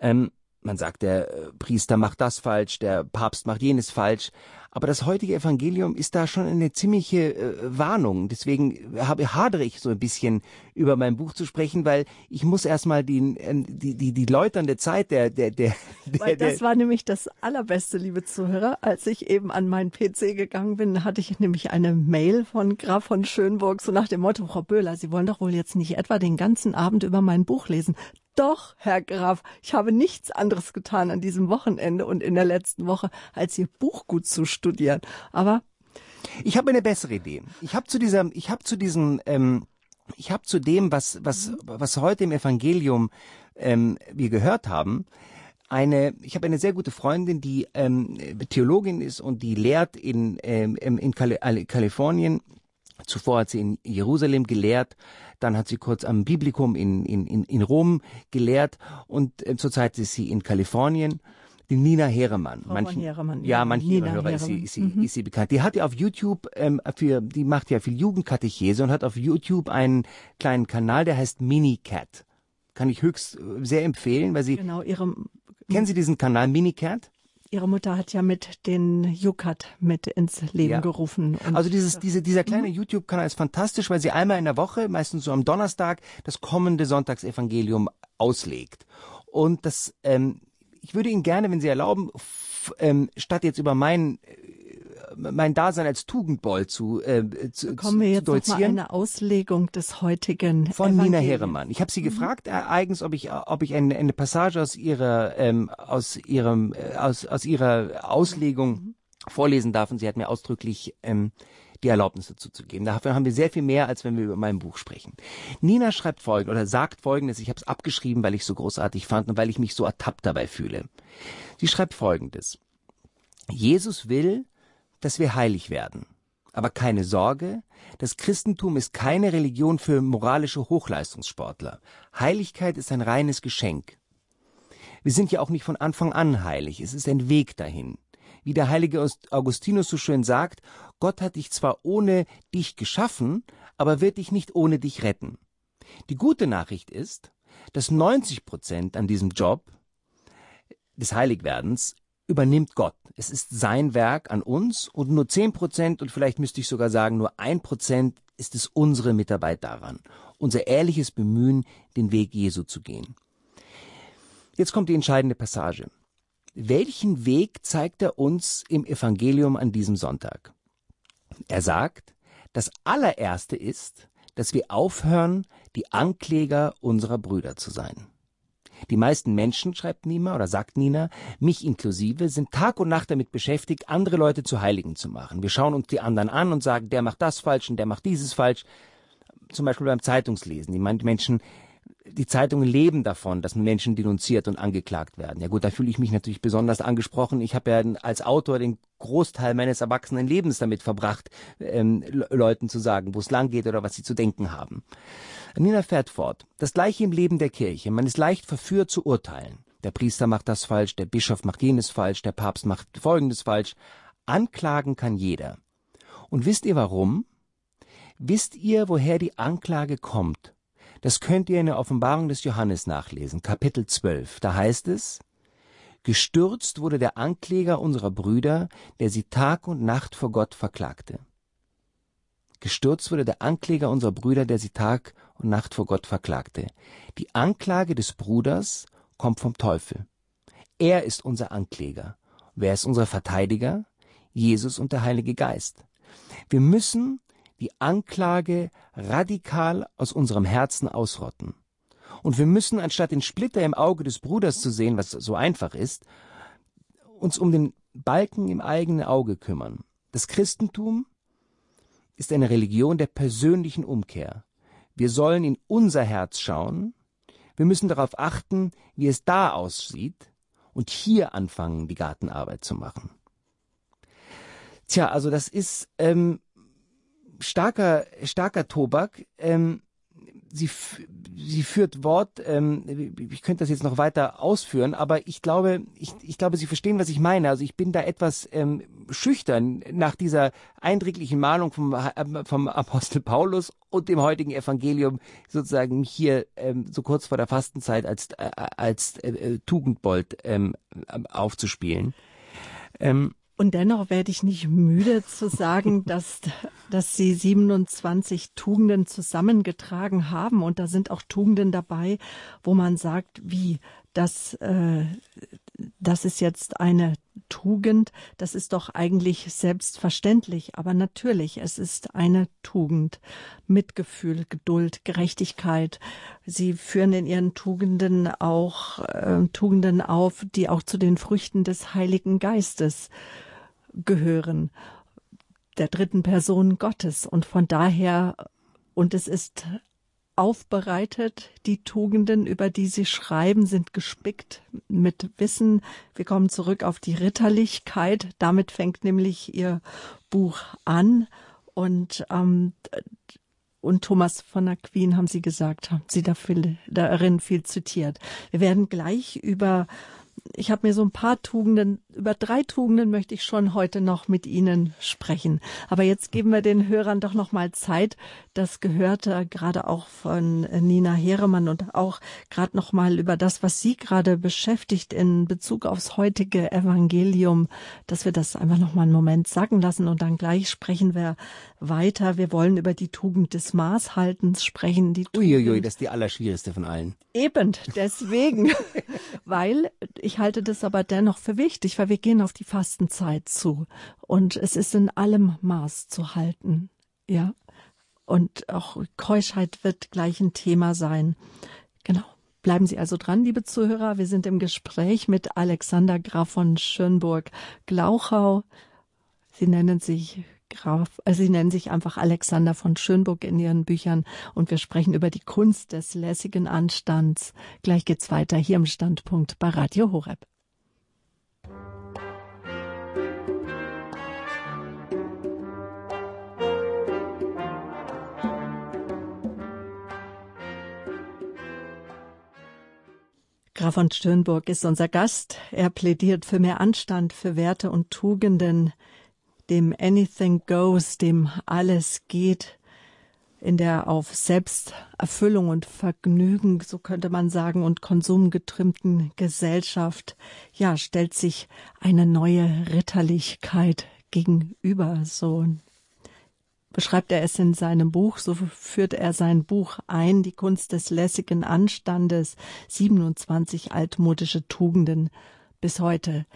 Ähm, man sagt, der äh, Priester macht das falsch, der Papst macht jenes falsch. Aber das heutige Evangelium ist da schon eine ziemliche äh, Warnung. Deswegen habe, hadere ich so ein bisschen über mein Buch zu sprechen, weil ich muss erstmal die, äh, die, die, die läuternde Zeit der, der, der, der Weil das war nämlich das Allerbeste, liebe Zuhörer. Als ich eben an meinen PC gegangen bin, hatte ich nämlich eine Mail von Graf von Schönburg, so nach dem Motto, Frau Böhler, Sie wollen doch wohl jetzt nicht etwa den ganzen Abend über mein Buch lesen. Doch, Herr Graf, ich habe nichts anderes getan an diesem Wochenende und in der letzten Woche, als Ihr Buch gut zu studieren. Aber ich habe eine bessere Idee. Ich habe zu dieser, ich habe zu diesem, ähm, ich habe zu dem, was was was heute im Evangelium ähm, wir gehört haben, eine, ich habe eine sehr gute Freundin, die ähm, Theologin ist und die lehrt in, ähm, in Kalifornien Zuvor hat sie in Jerusalem gelehrt, dann hat sie kurz am Biblikum in, in, in Rom gelehrt und äh, zurzeit ist sie in Kalifornien. Die Nina Heremann. Frau manchen, Heremann ja, manchen Nina Hörer ist sie, ist, sie, mhm. ist sie bekannt. Die hat ja auf YouTube, ähm, für, die macht ja viel Jugendkatechese und hat auf YouTube einen kleinen Kanal, der heißt Minicat. Kann ich höchst äh, sehr empfehlen, weil sie. Genau, ihrem. Kennen Sie diesen Kanal Minicat? Ihre Mutter hat ja mit den Yukat mit ins Leben ja. gerufen. also dieses, diese, dieser kleine mhm. YouTube-Kanal ist fantastisch, weil sie einmal in der Woche, meistens so am Donnerstag, das kommende Sonntagsevangelium auslegt. Und das, ähm, ich würde Ihnen gerne, wenn Sie erlauben, ähm, statt jetzt über meinen mein Dasein als Tugendboll zu, äh, zu Kommen wir jetzt zu mal eine Auslegung des heutigen von Nina Heremann. Ich habe sie mhm. gefragt äh, eigens, ob ich ob ich eine, eine Passage aus ihrer ähm, aus ihrem äh, aus aus ihrer Auslegung mhm. vorlesen darf und sie hat mir ausdrücklich ähm, die Erlaubnis dazu zu geben. Dafür haben wir sehr viel mehr, als wenn wir über mein Buch sprechen. Nina schreibt folgendes oder sagt folgendes, ich habe es abgeschrieben, weil ich es so großartig fand und weil ich mich so ertappt dabei fühle. Sie schreibt folgendes. Jesus will, dass wir heilig werden. Aber keine Sorge, das Christentum ist keine Religion für moralische Hochleistungssportler. Heiligkeit ist ein reines Geschenk. Wir sind ja auch nicht von Anfang an heilig, es ist ein Weg dahin. Wie der heilige Augustinus so schön sagt, Gott hat dich zwar ohne dich geschaffen, aber wird dich nicht ohne dich retten. Die gute Nachricht ist, dass 90 Prozent an diesem Job des Heiligwerdens übernimmt Gott. Es ist sein Werk an uns und nur zehn Prozent und vielleicht müsste ich sogar sagen nur ein Prozent ist es unsere Mitarbeit daran. Unser ehrliches Bemühen, den Weg Jesu zu gehen. Jetzt kommt die entscheidende Passage. Welchen Weg zeigt er uns im Evangelium an diesem Sonntag? Er sagt, das allererste ist, dass wir aufhören, die Ankläger unserer Brüder zu sein. Die meisten Menschen, schreibt Nima oder sagt Nina, mich inklusive, sind Tag und Nacht damit beschäftigt, andere Leute zu Heiligen zu machen. Wir schauen uns die anderen an und sagen, der macht das falsch und der macht dieses falsch. Zum Beispiel beim Zeitungslesen. Die Menschen die Zeitungen leben davon, dass Menschen denunziert und angeklagt werden. Ja gut, da fühle ich mich natürlich besonders angesprochen. Ich habe ja als Autor den Großteil meines erwachsenen Lebens damit verbracht, ähm, Leuten zu sagen, wo es lang geht oder was sie zu denken haben. Nina fährt fort. Das gleiche im Leben der Kirche. Man ist leicht verführt zu urteilen. Der Priester macht das falsch, der Bischof macht jenes falsch, der Papst macht folgendes falsch. Anklagen kann jeder. Und wisst ihr warum? Wisst ihr, woher die Anklage kommt? Das könnt ihr in der Offenbarung des Johannes nachlesen, Kapitel 12. Da heißt es, Gestürzt wurde der Ankläger unserer Brüder, der sie Tag und Nacht vor Gott verklagte. Gestürzt wurde der Ankläger unserer Brüder, der sie Tag und Nacht vor Gott verklagte. Die Anklage des Bruders kommt vom Teufel. Er ist unser Ankläger. Wer ist unser Verteidiger? Jesus und der Heilige Geist. Wir müssen die Anklage radikal aus unserem Herzen ausrotten. Und wir müssen, anstatt den Splitter im Auge des Bruders zu sehen, was so einfach ist, uns um den Balken im eigenen Auge kümmern. Das Christentum ist eine Religion der persönlichen Umkehr. Wir sollen in unser Herz schauen, wir müssen darauf achten, wie es da aussieht und hier anfangen, die Gartenarbeit zu machen. Tja, also das ist ähm, starker, starker Tobak. Ähm, sie, sie führt Wort, ähm, ich könnte das jetzt noch weiter ausführen, aber ich glaube, ich, ich glaube, Sie verstehen, was ich meine. Also ich bin da etwas ähm, schüchtern nach dieser eindringlichen Mahnung vom, äh, vom Apostel Paulus und dem heutigen Evangelium sozusagen hier ähm, so kurz vor der Fastenzeit als, äh, als äh, äh Tugendbold ähm, aufzuspielen. Ähm, und dennoch werde ich nicht müde zu sagen, dass, dass Sie 27 Tugenden zusammengetragen haben. Und da sind auch Tugenden dabei, wo man sagt, wie, das, äh, das ist jetzt eine Tugend, das ist doch eigentlich selbstverständlich. Aber natürlich, es ist eine Tugend. Mitgefühl, Geduld, Gerechtigkeit. Sie führen in ihren Tugenden auch äh, Tugenden auf, die auch zu den Früchten des Heiligen Geistes gehören, der dritten Person Gottes. Und von daher, und es ist aufbereitet, die Tugenden, über die sie schreiben, sind gespickt mit Wissen. Wir kommen zurück auf die Ritterlichkeit. Damit fängt nämlich ihr Buch an. Und, ähm, und Thomas von Aquin haben Sie gesagt, haben Sie da viel, darin viel zitiert. Wir werden gleich über ich habe mir so ein paar Tugenden, über drei Tugenden möchte ich schon heute noch mit Ihnen sprechen. Aber jetzt geben wir den Hörern doch noch mal Zeit. Das gehörte gerade auch von Nina Heremann und auch gerade noch mal über das, was Sie gerade beschäftigt in Bezug aufs heutige Evangelium, dass wir das einfach noch mal einen Moment sagen lassen und dann gleich sprechen wir weiter. Wir wollen über die Tugend des Maßhaltens sprechen. Die Uiuiui, das ist die allerschwierigste von allen. Eben, deswegen, weil ich halte das aber dennoch für wichtig, weil wir gehen auf die Fastenzeit zu und es ist in allem Maß zu halten, ja. Und auch Keuschheit wird gleich ein Thema sein. Genau. Bleiben Sie also dran, liebe Zuhörer. Wir sind im Gespräch mit Alexander Graf von Schönburg-Glauchau. Sie nennen sich Graf, also Sie nennen sich einfach Alexander von Schönburg in Ihren Büchern und wir sprechen über die Kunst des lässigen Anstands. Gleich geht's weiter hier im Standpunkt bei Radio Horeb. Graf von Störnburg ist unser Gast. Er plädiert für mehr Anstand, für Werte und Tugenden dem Anything Goes, dem alles geht, in der auf Selbsterfüllung und Vergnügen, so könnte man sagen, und Konsum getrimmten Gesellschaft, ja, stellt sich eine neue Ritterlichkeit gegenüber, so beschreibt er es in seinem Buch, so führt er sein Buch ein, die Kunst des lässigen Anstandes, 27 altmodische Tugenden bis heute.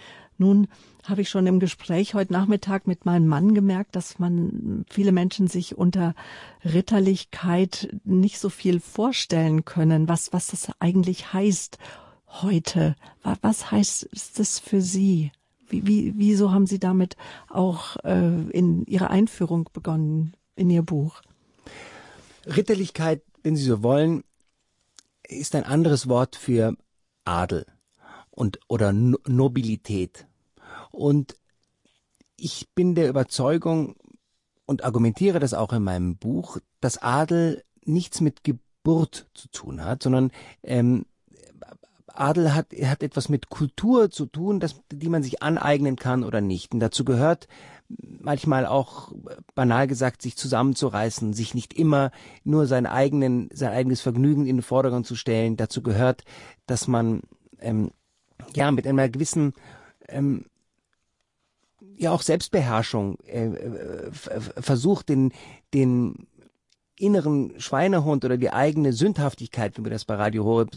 Nun habe ich schon im Gespräch heute Nachmittag mit meinem Mann gemerkt, dass man viele Menschen sich unter Ritterlichkeit nicht so viel vorstellen können, was, was das eigentlich heißt heute. Was heißt das für Sie? Wie, wie, wieso haben Sie damit auch äh, in Ihrer Einführung begonnen, in Ihr Buch? Ritterlichkeit, wenn Sie so wollen, ist ein anderes Wort für Adel und oder Nobilität. Und ich bin der Überzeugung und argumentiere das auch in meinem Buch, dass Adel nichts mit Geburt zu tun hat, sondern ähm, Adel hat, hat etwas mit Kultur zu tun, das, die man sich aneignen kann oder nicht. Und dazu gehört manchmal auch banal gesagt, sich zusammenzureißen, sich nicht immer nur sein, eigenen, sein eigenes Vergnügen in den Vordergrund zu stellen. Dazu gehört, dass man ähm, ja mit einer gewissen ähm, ja auch Selbstbeherrschung äh, äh versucht, den, den inneren Schweinehund oder die eigene Sündhaftigkeit, wie man das bei Radio Horeb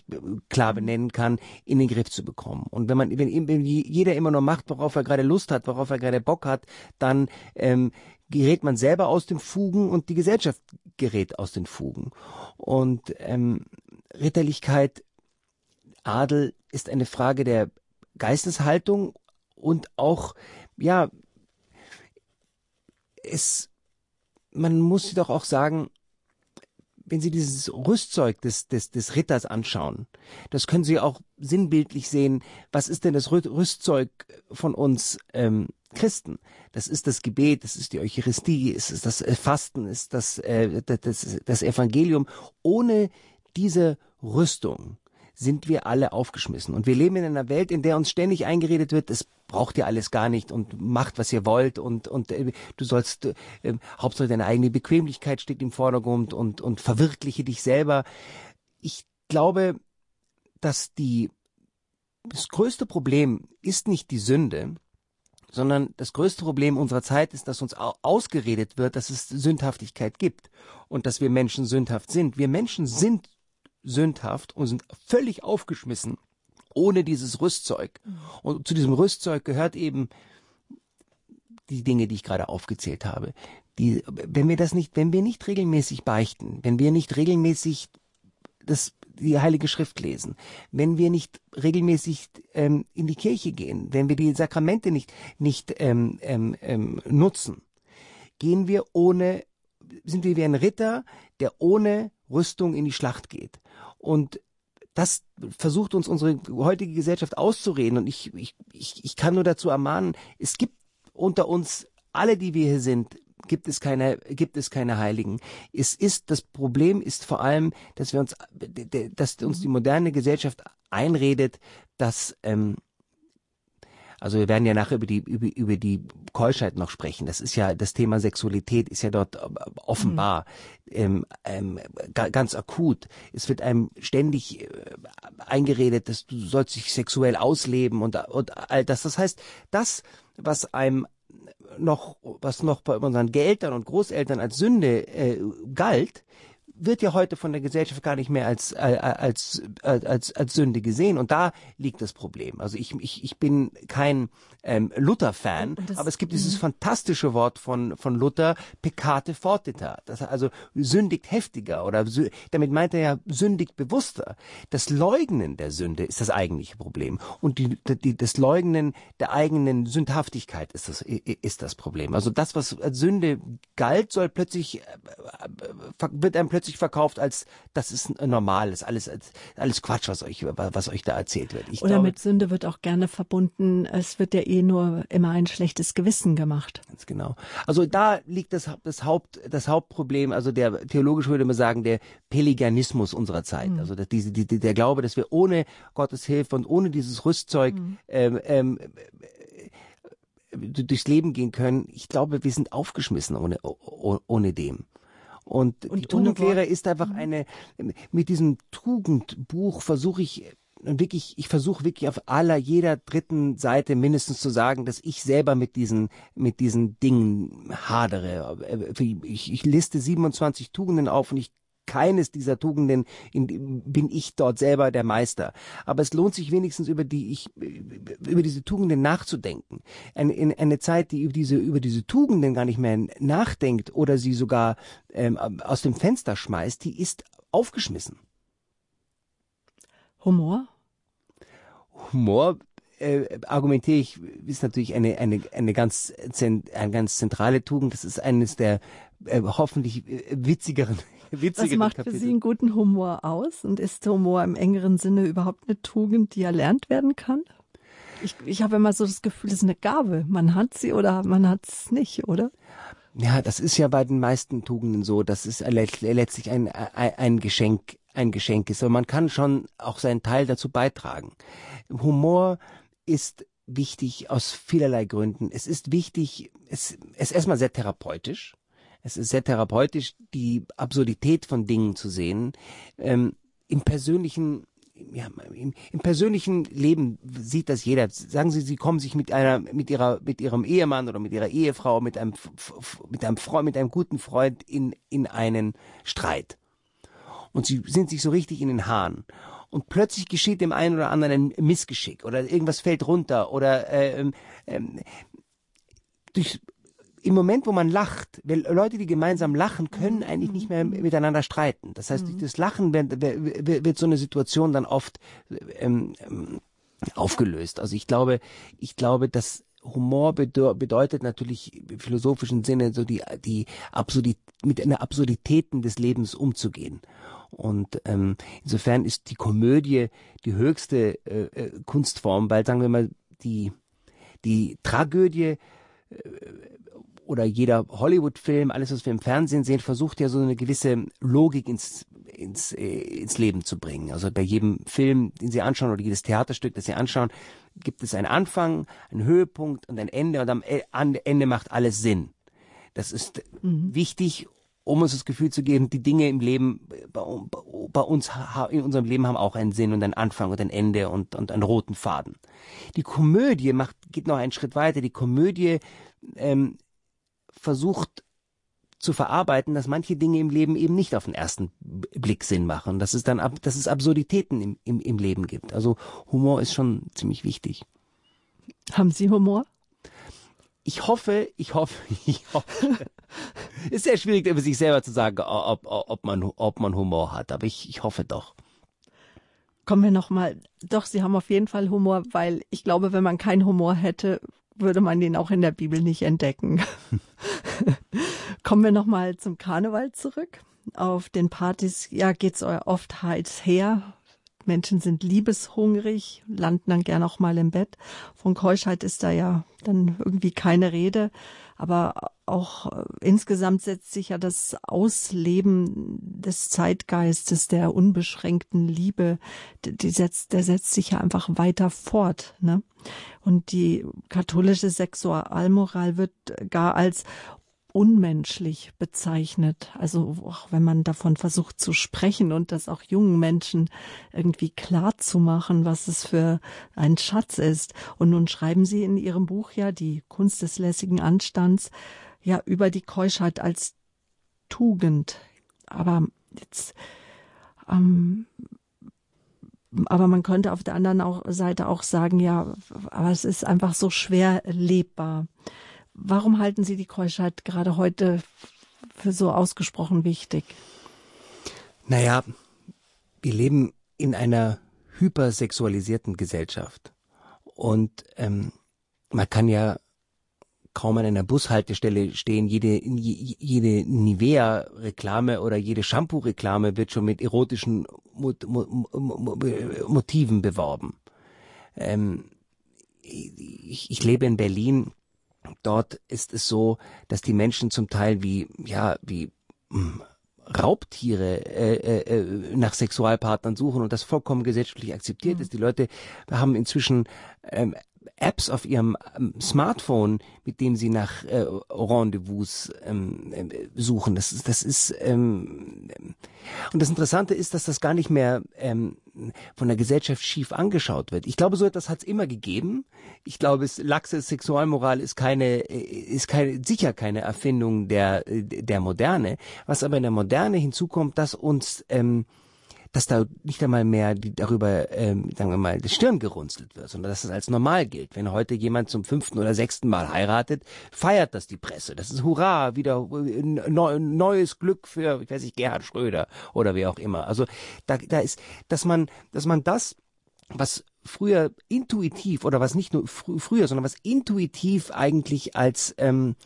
klar benennen kann, in den Griff zu bekommen. Und wenn man, wenn, wenn jeder immer nur macht, worauf er gerade Lust hat, worauf er gerade Bock hat, dann ähm, gerät man selber aus den Fugen und die Gesellschaft gerät aus den Fugen. Und ähm, Ritterlichkeit, Adel ist eine Frage der Geisteshaltung und auch, ja, es, man muss doch auch sagen, wenn Sie dieses Rüstzeug des, des, des Ritters anschauen, das können Sie auch sinnbildlich sehen. Was ist denn das Rüstzeug von uns ähm, Christen? Das ist das Gebet, das ist die Eucharistie, es ist das äh, Fasten, ist das, äh, das, das Evangelium. Ohne diese Rüstung sind wir alle aufgeschmissen. Und wir leben in einer Welt, in der uns ständig eingeredet wird, es braucht ihr alles gar nicht und macht, was ihr wollt und, und äh, du sollst, äh, Hauptsache deine eigene Bequemlichkeit steht im Vordergrund und, und verwirkliche dich selber. Ich glaube, dass die, das größte Problem ist nicht die Sünde, sondern das größte Problem unserer Zeit ist, dass uns ausgeredet wird, dass es Sündhaftigkeit gibt und dass wir Menschen sündhaft sind. Wir Menschen sind sündhaft und sind völlig aufgeschmissen ohne dieses Rüstzeug. Und zu diesem Rüstzeug gehört eben die Dinge, die ich gerade aufgezählt habe. Die, wenn wir das nicht, wenn wir nicht regelmäßig beichten, wenn wir nicht regelmäßig das, die Heilige Schrift lesen, wenn wir nicht regelmäßig ähm, in die Kirche gehen, wenn wir die Sakramente nicht, nicht ähm, ähm, ähm, nutzen, gehen wir ohne, sind wir wie ein Ritter, der ohne Rüstung in die Schlacht geht. Und das versucht uns unsere heutige Gesellschaft auszureden. Und ich, ich, ich, ich kann nur dazu ermahnen, es gibt unter uns, alle, die wir hier sind, gibt es keine, gibt es keine Heiligen. Es ist, das Problem ist vor allem, dass wir uns, dass uns die moderne Gesellschaft einredet, dass, ähm, also wir werden ja nachher über die, über, über die Keuschheit noch sprechen. Das ist ja, das Thema Sexualität ist ja dort äh, offenbar, mhm. ähm, ähm, ganz akut. Es wird einem ständig äh, eingeredet, dass du sollst dich sexuell ausleben und, und all das. Das heißt, das, was einem noch, was noch bei unseren Eltern und Großeltern als Sünde äh, galt, wird ja heute von der Gesellschaft gar nicht mehr als, äh, als, als, als, als Sünde gesehen. Und da liegt das Problem. Also ich, ich, ich bin kein ähm, Luther-Fan, aber es gibt dieses mhm. fantastische Wort von, von Luther, peccate fortita. Das also sündigt heftiger oder damit meint er ja sündigt bewusster. Das Leugnen der Sünde ist das eigentliche Problem. Und die, die, das Leugnen der eigenen Sündhaftigkeit ist das, ist das Problem. Also das, was als Sünde galt, soll plötzlich, äh, äh, wird einem plötzlich verkauft als, das ist normal, ist alles, alles Quatsch, was euch, was euch da erzählt wird. Ich oder glaube, mit Sünde wird auch gerne verbunden, es wird ja eh nur immer ein schlechtes Gewissen gemacht. Ganz genau. Also da liegt das, das Haupt, das Hauptproblem, also der, theologisch würde man sagen, der Pelagianismus unserer Zeit. Mhm. Also diese, die, der Glaube, dass wir ohne Gottes Hilfe und ohne dieses Rüstzeug, mhm. ähm, ähm, durchs Leben gehen können. Ich glaube, wir sind aufgeschmissen ohne, ohne dem. Und, und die Tugendlehre ist einfach mhm. eine, mit diesem Tugendbuch versuche ich wirklich, ich versuche wirklich auf aller, jeder dritten Seite mindestens zu sagen, dass ich selber mit diesen, mit diesen Dingen hadere. Ich, ich liste 27 Tugenden auf und ich keines dieser Tugenden in, bin ich dort selber der Meister. Aber es lohnt sich wenigstens über die ich über diese Tugenden nachzudenken. Eine, eine Zeit, die über diese über diese Tugenden gar nicht mehr nachdenkt oder sie sogar ähm, aus dem Fenster schmeißt, die ist aufgeschmissen. Humor? Humor äh, argumentiere ich, ist natürlich eine, eine, eine, ganz, eine ganz zentrale Tugend. Das ist eines der äh, hoffentlich äh, witzigeren, witzigeren Was macht Kapitel. für Sie einen guten Humor aus? Und ist Humor im engeren Sinne überhaupt eine Tugend, die erlernt werden kann? Ich, ich habe immer so das Gefühl, es ist eine Gabe. Man hat sie oder man hat es nicht, oder? Ja, das ist ja bei den meisten Tugenden so. Das ist letztlich ein, ein, ein Geschenk ein Geschenk ist. Aber man kann schon auch seinen Teil dazu beitragen. Humor ist wichtig aus vielerlei Gründen. Es ist wichtig, es, es ist erstmal sehr therapeutisch. Es ist sehr therapeutisch, die Absurdität von Dingen zu sehen. Ähm, Im persönlichen ja, im, im, persönlichen Leben sieht das jeder. Sagen Sie, Sie kommen sich mit einer, mit Ihrer, mit Ihrem Ehemann oder mit Ihrer Ehefrau, mit einem, mit einem Freund, mit einem guten Freund in, in einen Streit und sie sind sich so richtig in den Haaren. Und plötzlich geschieht dem einen oder anderen ein Missgeschick oder irgendwas fällt runter oder äh, ähm, durch im Moment, wo man lacht, Leute, die gemeinsam lachen, können eigentlich nicht mehr miteinander streiten. Das heißt, durch das Lachen wird, wird, wird so eine Situation dann oft ähm, ähm, aufgelöst. Also ich glaube, ich glaube, dass Humor bedeutet natürlich im philosophischen Sinne so die, die Absurdität, mit einer Absurditäten des Lebens umzugehen. Und ähm, insofern ist die Komödie die höchste äh, äh Kunstform, weil sagen wir mal die die Tragödie äh, oder jeder Hollywood-Film, alles was wir im Fernsehen sehen, versucht ja so eine gewisse Logik ins ins, äh, ins Leben zu bringen. Also bei jedem Film, den Sie anschauen oder jedes Theaterstück, das Sie anschauen, gibt es einen Anfang, einen Höhepunkt und ein Ende und am e, Ende macht alles Sinn. Das ist mhm. wichtig, um uns das Gefühl zu geben, die Dinge im Leben, bei, bei, uns, in unserem Leben haben auch einen Sinn und einen Anfang und ein Ende und, und einen roten Faden. Die Komödie macht, geht noch einen Schritt weiter. Die Komödie ähm, versucht zu verarbeiten, dass manche Dinge im Leben eben nicht auf den ersten Blick Sinn machen, dass es dann, dass es Absurditäten im, im, im Leben gibt. Also Humor ist schon ziemlich wichtig. Haben Sie Humor? Ich hoffe, ich hoffe, ich hoffe. ist sehr schwierig, über sich selber zu sagen, ob, ob, man, ob man Humor hat, aber ich, ich hoffe doch. Kommen wir nochmal. Doch, Sie haben auf jeden Fall Humor, weil ich glaube, wenn man keinen Humor hätte, würde man den auch in der Bibel nicht entdecken. Kommen wir nochmal zum Karneval zurück. Auf den Partys, ja, geht's oft heiß her. Menschen sind liebeshungrig, landen dann gern auch mal im Bett. Von Keuschheit ist da ja dann irgendwie keine Rede. Aber auch äh, insgesamt setzt sich ja das Ausleben des Zeitgeistes, der unbeschränkten Liebe, die setzt, der setzt sich ja einfach weiter fort. Ne? Und die katholische Sexualmoral wird gar als unmenschlich bezeichnet. Also auch wenn man davon versucht zu sprechen und das auch jungen Menschen irgendwie klar zu machen, was es für ein Schatz ist. Und nun schreiben Sie in Ihrem Buch ja die Kunst des lässigen Anstands ja über die Keuschheit als Tugend. Aber jetzt ähm, aber man könnte auf der anderen auch, Seite auch sagen, ja, aber es ist einfach so schwer lebbar. Warum halten Sie die Keuschheit gerade heute für so ausgesprochen wichtig? Naja, wir leben in einer hypersexualisierten Gesellschaft. Und ähm, man kann ja kaum an einer Bushaltestelle stehen. Jede, jede Nivea-Reklame oder jede Shampoo-Reklame wird schon mit erotischen Mot Motiven beworben. Ähm, ich, ich lebe in Berlin Dort ist es so, dass die Menschen zum Teil wie, ja, wie mh, hm, Raubtiere äh, äh, äh, nach Sexualpartnern suchen und das vollkommen gesellschaftlich akzeptiert mhm. ist. Die Leute haben inzwischen ähm, Apps auf ihrem ähm, Smartphone, mit denen sie nach äh, Rendezvous ähm, äh, suchen. Das ist, das ist ähm, und das Interessante ist, dass das gar nicht mehr ähm, von der Gesellschaft schief angeschaut wird. Ich glaube, so etwas hat es immer gegeben. Ich glaube, es, laxe Sexualmoral ist keine, äh, ist keine, sicher keine Erfindung der der Moderne. Was aber in der Moderne hinzukommt, dass uns ähm, dass da nicht einmal mehr die, darüber, ähm, sagen wir mal, die Stirn gerunzelt wird, sondern dass das als normal gilt. Wenn heute jemand zum fünften oder sechsten Mal heiratet, feiert das die Presse. Das ist Hurra, wieder äh, neu, neues Glück für, ich weiß nicht, Gerhard Schröder oder wie auch immer. Also da, da ist, dass man, dass man das, was früher intuitiv oder was nicht nur fr früher, sondern was intuitiv eigentlich als ähm,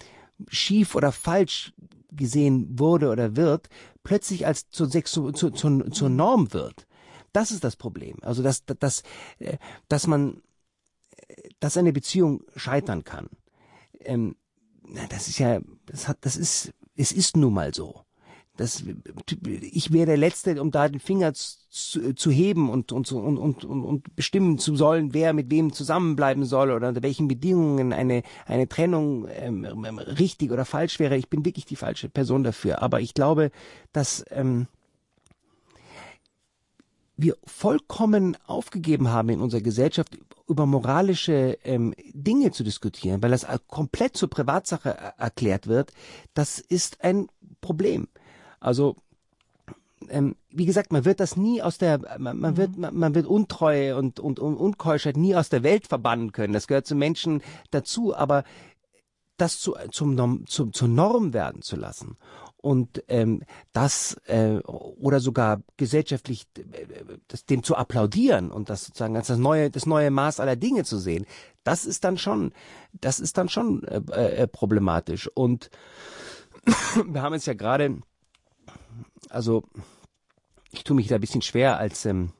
schief oder falsch gesehen wurde oder wird, plötzlich als zur, Sexu zu, zu, zur Norm wird. Das ist das Problem. Also dass, dass, äh, dass man, dass eine Beziehung scheitern kann. Ähm, das ist ja, das hat, das ist, es ist nun mal so das, ich wäre der Letzte, um da den Finger zu, zu heben und, und, und, und, und bestimmen zu sollen, wer mit wem zusammenbleiben soll oder unter welchen Bedingungen eine, eine Trennung ähm, richtig oder falsch wäre. Ich bin wirklich die falsche Person dafür. Aber ich glaube, dass ähm, wir vollkommen aufgegeben haben in unserer Gesellschaft über moralische ähm, Dinge zu diskutieren, weil das komplett zur Privatsache erklärt wird, das ist ein Problem. Also ähm, wie gesagt, man wird das nie aus der, man, man wird, mhm. man, man, wird Untreue und, und, und Unkeuschheit nie aus der Welt verbannen können. Das gehört zu Menschen dazu. Aber das zu, zum, zum, zur Norm werden zu lassen und ähm, das äh, oder sogar gesellschaftlich äh, das, dem zu applaudieren und das sozusagen als das neue das neue Maß aller Dinge zu sehen, das ist dann schon das ist dann schon äh, äh, problematisch und wir haben es ja gerade also ich tue mich da ein bisschen schwer als ähm,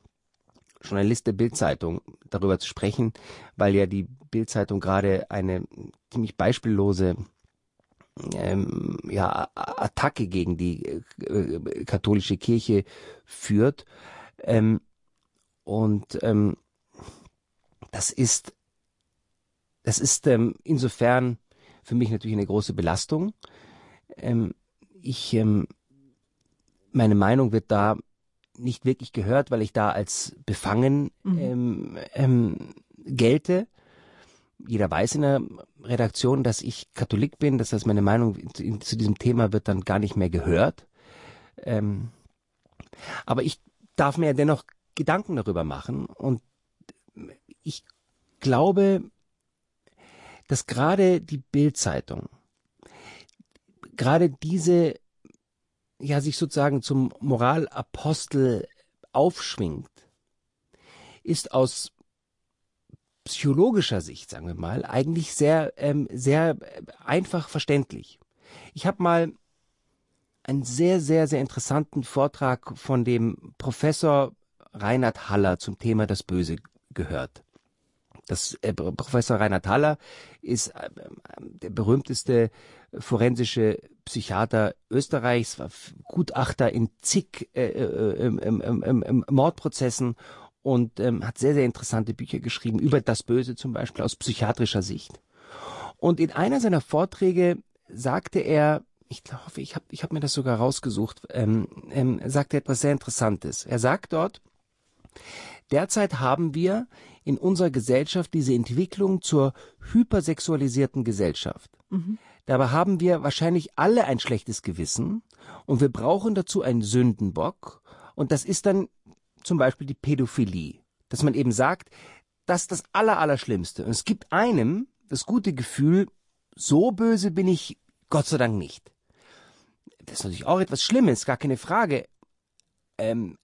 Journalist der Bildzeitung darüber zu sprechen, weil ja die Bildzeitung gerade eine ziemlich beispiellose ähm, ja, Attacke gegen die äh, katholische Kirche führt. Ähm, und ähm, das ist, das ist ähm, insofern für mich natürlich eine große Belastung. Ähm, ich, ähm, meine Meinung wird da nicht wirklich gehört, weil ich da als befangen mhm. ähm, ähm, gelte. Jeder weiß in der Redaktion, dass ich Katholik bin, das heißt, meine Meinung zu diesem Thema wird dann gar nicht mehr gehört. Ähm, aber ich darf mir ja dennoch Gedanken darüber machen und ich glaube, dass gerade die Bildzeitung, gerade diese ja sich sozusagen zum Moralapostel aufschwingt, ist aus psychologischer Sicht, sagen wir mal, eigentlich sehr ähm, sehr einfach verständlich. Ich habe mal einen sehr sehr sehr interessanten Vortrag von dem Professor Reinhard Haller zum Thema das Böse gehört. Das äh, Professor Reinhard Haller ist äh, der berühmteste forensische Psychiater Österreichs, war Gutachter in zig äh, äh, äh, Mordprozessen und ähm, hat sehr, sehr interessante Bücher geschrieben über das Böse zum Beispiel aus psychiatrischer Sicht. Und in einer seiner Vorträge sagte er, ich hoffe, ich habe ich hab mir das sogar rausgesucht, ähm, ähm, sagte etwas sehr Interessantes. Er sagt dort, derzeit haben wir in unserer Gesellschaft diese Entwicklung zur hypersexualisierten Gesellschaft. Mhm. Dabei haben wir wahrscheinlich alle ein schlechtes Gewissen und wir brauchen dazu einen Sündenbock und das ist dann zum Beispiel die Pädophilie. Dass man eben sagt, das ist das Allerallerschlimmste. Und es gibt einem das gute Gefühl, so böse bin ich Gott sei Dank nicht. Das ist natürlich auch etwas Schlimmes, gar keine Frage. Ähm,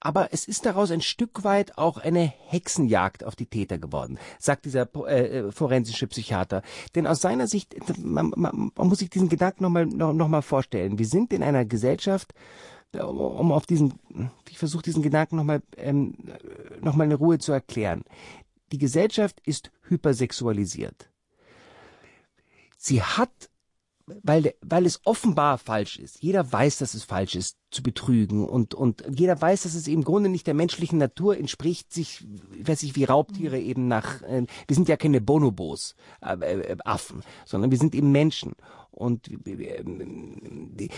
aber es ist daraus ein Stück weit auch eine Hexenjagd auf die Täter geworden, sagt dieser äh, äh, forensische Psychiater. Denn aus seiner Sicht, man, man, man muss sich diesen Gedanken nochmal noch, noch mal vorstellen. Wir sind in einer Gesellschaft, um auf diesen, ich versuche diesen Gedanken nochmal ähm, noch in Ruhe zu erklären. Die Gesellschaft ist hypersexualisiert. Sie hat weil, weil es offenbar falsch ist. Jeder weiß, dass es falsch ist, zu betrügen und, und jeder weiß, dass es im Grunde nicht der menschlichen Natur entspricht, sich, weiß ich, wie Raubtiere mhm. eben nach, äh, wir sind ja keine Bonobos, äh, äh, Affen, sondern wir sind eben Menschen. Und äh,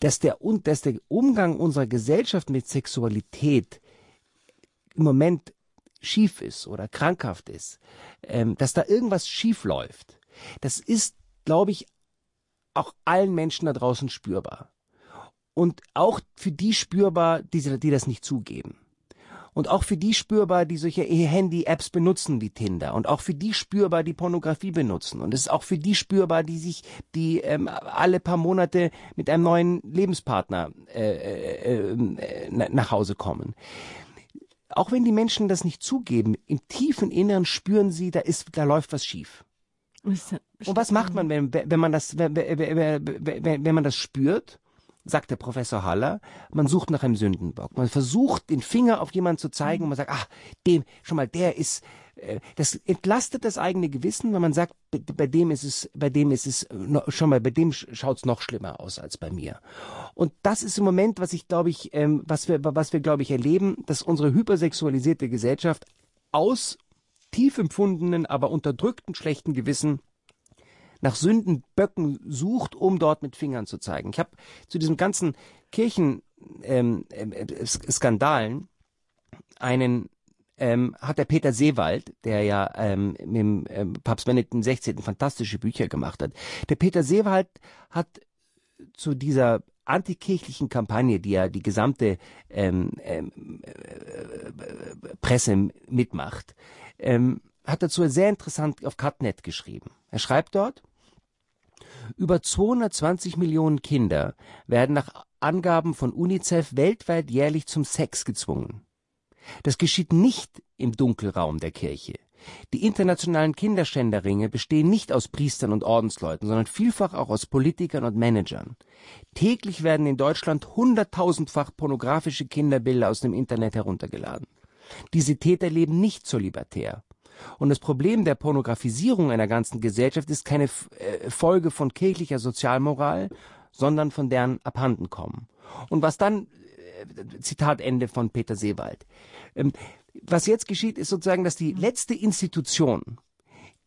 dass der, dass der Umgang unserer Gesellschaft mit Sexualität im Moment schief ist oder krankhaft ist, ähm, dass da irgendwas schief läuft, das ist, glaube ich, auch allen Menschen da draußen spürbar. Und auch für die spürbar, die, die das nicht zugeben. Und auch für die spürbar, die solche Handy-Apps benutzen wie Tinder. Und auch für die spürbar, die Pornografie benutzen. Und es ist auch für die spürbar, die sich, die ähm, alle paar Monate mit einem neuen Lebenspartner äh, äh, äh, nach Hause kommen. Auch wenn die Menschen das nicht zugeben, im tiefen Inneren spüren sie, da ist, da läuft was schief. Und was macht man, wenn, wenn man das, wenn, wenn, wenn man das spürt? sagt der Professor Haller, man sucht nach einem Sündenbock. Man versucht, den Finger auf jemanden zu zeigen und man sagt, ach, dem, schon mal, der ist, äh, das entlastet das eigene Gewissen, wenn man sagt, bei dem ist es, bei dem ist es, schon mal, bei dem schaut es noch schlimmer aus als bei mir. Und das ist im Moment, was ich glaube ich, ähm, was wir, was wir glaube ich erleben, dass unsere hypersexualisierte Gesellschaft aus tief empfundenen, aber unterdrückten schlechten Gewissen nach Sündenböcken sucht, um dort mit Fingern zu zeigen. Ich habe zu diesem ganzen Kirchenskandalen ähm, äh, einen ähm, hat der Peter Seewald, der ja ähm, mit dem ähm, Papst Benedikt XVI. fantastische Bücher gemacht hat. Der Peter Seewald hat zu dieser antikirchlichen Kampagne, die ja die gesamte ähm, ähm, äh, Presse mitmacht, ähm, hat dazu sehr interessant auf Cutnet geschrieben. Er schreibt dort, Über 220 Millionen Kinder werden nach Angaben von UNICEF weltweit jährlich zum Sex gezwungen. Das geschieht nicht im Dunkelraum der Kirche. Die internationalen Kinderschänderringe bestehen nicht aus Priestern und Ordensleuten, sondern vielfach auch aus Politikern und Managern. Täglich werden in Deutschland hunderttausendfach pornografische Kinderbilder aus dem Internet heruntergeladen. Diese Täter leben nicht zolibatär. Und das Problem der Pornografisierung einer ganzen Gesellschaft ist keine äh, Folge von kirchlicher Sozialmoral, sondern von deren Abhandenkommen. Und was dann, äh, Zitat Ende von Peter Seewald, ähm, was jetzt geschieht, ist sozusagen, dass die letzte Institution,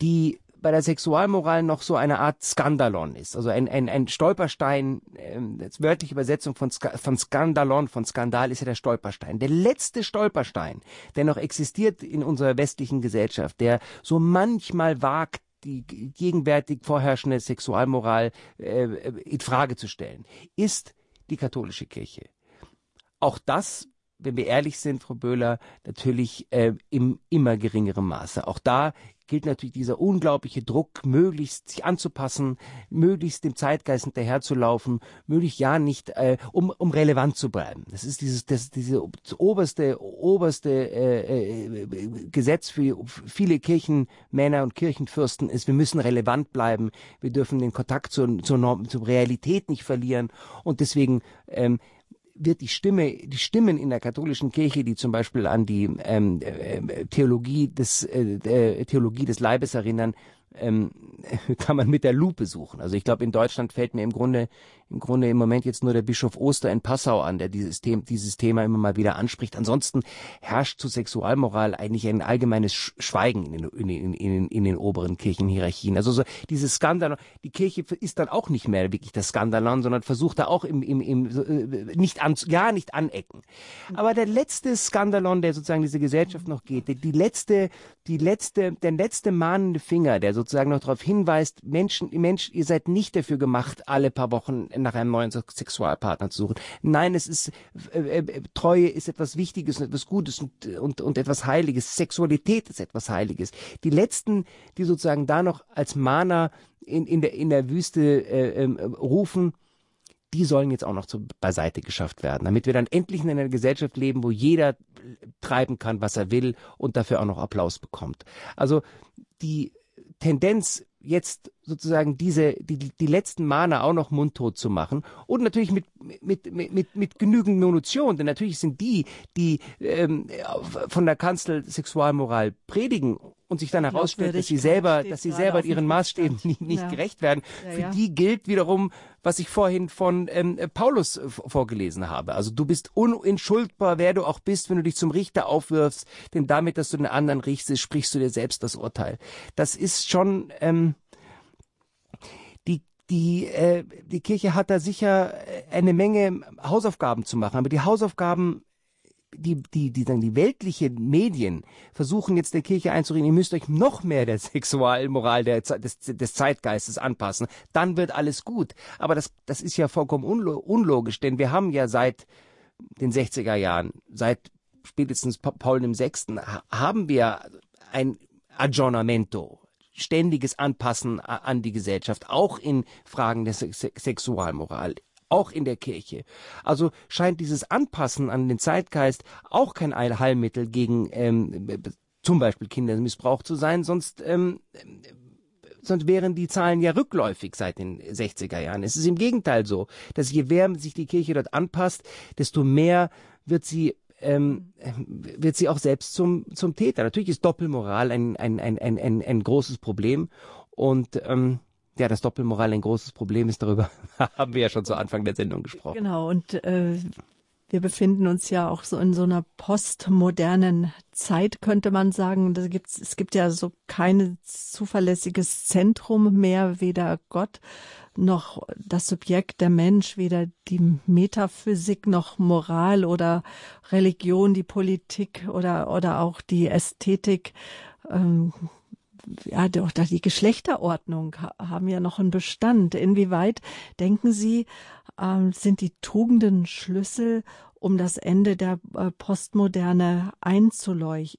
die bei der Sexualmoral noch so eine Art Skandalon ist, also ein, ein, ein Stolperstein, ähm, wörtliche Übersetzung von, Ska, von Skandalon, von Skandal ist ja der Stolperstein. Der letzte Stolperstein, der noch existiert in unserer westlichen Gesellschaft, der so manchmal wagt, die gegenwärtig vorherrschende Sexualmoral äh, in Frage zu stellen, ist die katholische Kirche. Auch das wenn wir ehrlich sind, Frau Böhler, natürlich äh, im immer geringeren Maße. Auch da gilt natürlich dieser unglaubliche Druck, möglichst sich anzupassen, möglichst dem Zeitgeist hinterherzulaufen, möglichst ja nicht, äh, um, um relevant zu bleiben. Das ist dieses, das, diese oberste, oberste äh, äh, Gesetz für viele Kirchenmänner und Kirchenfürsten ist, wir müssen relevant bleiben, wir dürfen den Kontakt zur, zur, zur Realität nicht verlieren und deswegen ähm, wird die Stimme, die Stimmen in der katholischen Kirche, die zum Beispiel an die ähm, äh, Theologie des äh, Theologie des Leibes erinnern, ähm, kann man mit der Lupe suchen. Also ich glaube, in Deutschland fällt mir im Grunde, im Grunde im Moment jetzt nur der Bischof Oster in Passau an, der dieses, Thema, dieses Thema immer mal wieder anspricht. Ansonsten herrscht zu Sexualmoral eigentlich ein allgemeines Schweigen in den, in, in, in den oberen Kirchenhierarchien. Also so dieses Skandal, die Kirche ist dann auch nicht mehr wirklich das Skandalon, sondern versucht da auch im, im, im äh, nicht an, ja nicht anecken. Aber der letzte Skandalon, der sozusagen diese Gesellschaft noch geht, die, die letzte, die letzte, der letzte mahnende Finger, der sozusagen noch darauf hinweist, Menschen, Mensch, ihr seid nicht dafür gemacht, alle paar Wochen nach einem neuen Sexualpartner zu suchen. Nein, es ist äh, äh, Treue ist etwas Wichtiges und etwas Gutes und, und, und etwas Heiliges. Sexualität ist etwas Heiliges. Die letzten, die sozusagen da noch als Mahner in, in, der, in der Wüste äh, äh, rufen, die sollen jetzt auch noch zur beiseite geschafft werden, damit wir dann endlich in einer Gesellschaft leben, wo jeder treiben kann, was er will und dafür auch noch Applaus bekommt. Also die Tendenz jetzt sozusagen diese die, die letzten Mahner auch noch mundtot zu machen und natürlich mit mit mit mit genügend Munition, denn natürlich sind die, die ähm, von der Kanzel Sexualmoral predigen und sich dann herausstellt, dass sie selber, dass sie selber ihren Maßstäben nicht, nicht ja. gerecht werden. Ja, Für ja. die gilt wiederum, was ich vorhin von ähm, Paulus vorgelesen habe. Also du bist unentschuldbar, wer du auch bist, wenn du dich zum Richter aufwirfst, denn damit, dass du den anderen richtest, sprichst du dir selbst das Urteil. Das ist schon ähm, die äh, die Kirche hat da sicher eine Menge Hausaufgaben zu machen, aber die Hausaufgaben die, die, die, die weltliche Medien versuchen jetzt der Kirche einzureden, ihr müsst euch noch mehr der Sexualmoral der, des, des Zeitgeistes anpassen, dann wird alles gut. Aber das, das ist ja vollkommen unlogisch, denn wir haben ja seit den 60er Jahren, seit spätestens Paul VI. haben wir ein Aggiornamento, ständiges Anpassen an die Gesellschaft, auch in Fragen der Sexualmoral auch in der Kirche. Also scheint dieses Anpassen an den Zeitgeist auch kein Heilmittel gegen ähm, zum Beispiel Kindermissbrauch zu sein, sonst ähm, sonst wären die Zahlen ja rückläufig seit den 60er Jahren. Es ist im Gegenteil so, dass je mehr sich die Kirche dort anpasst, desto mehr wird sie ähm, wird sie auch selbst zum, zum Täter. Natürlich ist Doppelmoral ein, ein, ein, ein, ein, ein großes Problem und ähm, ja, dass Doppelmoral ein großes Problem ist, darüber haben wir ja schon zu Anfang der Sendung gesprochen. Genau, und äh, wir befinden uns ja auch so in so einer postmodernen Zeit, könnte man sagen. Da gibt's, es gibt ja so kein zuverlässiges Zentrum mehr, weder Gott noch das Subjekt, der Mensch, weder die Metaphysik noch Moral oder Religion, die Politik oder, oder auch die Ästhetik. Ähm, ja, doch, die Geschlechterordnung haben ja noch einen Bestand. Inwieweit denken Sie, ähm, sind die Tugenden Schlüssel, um das Ende der äh, Postmoderne einzuleuch,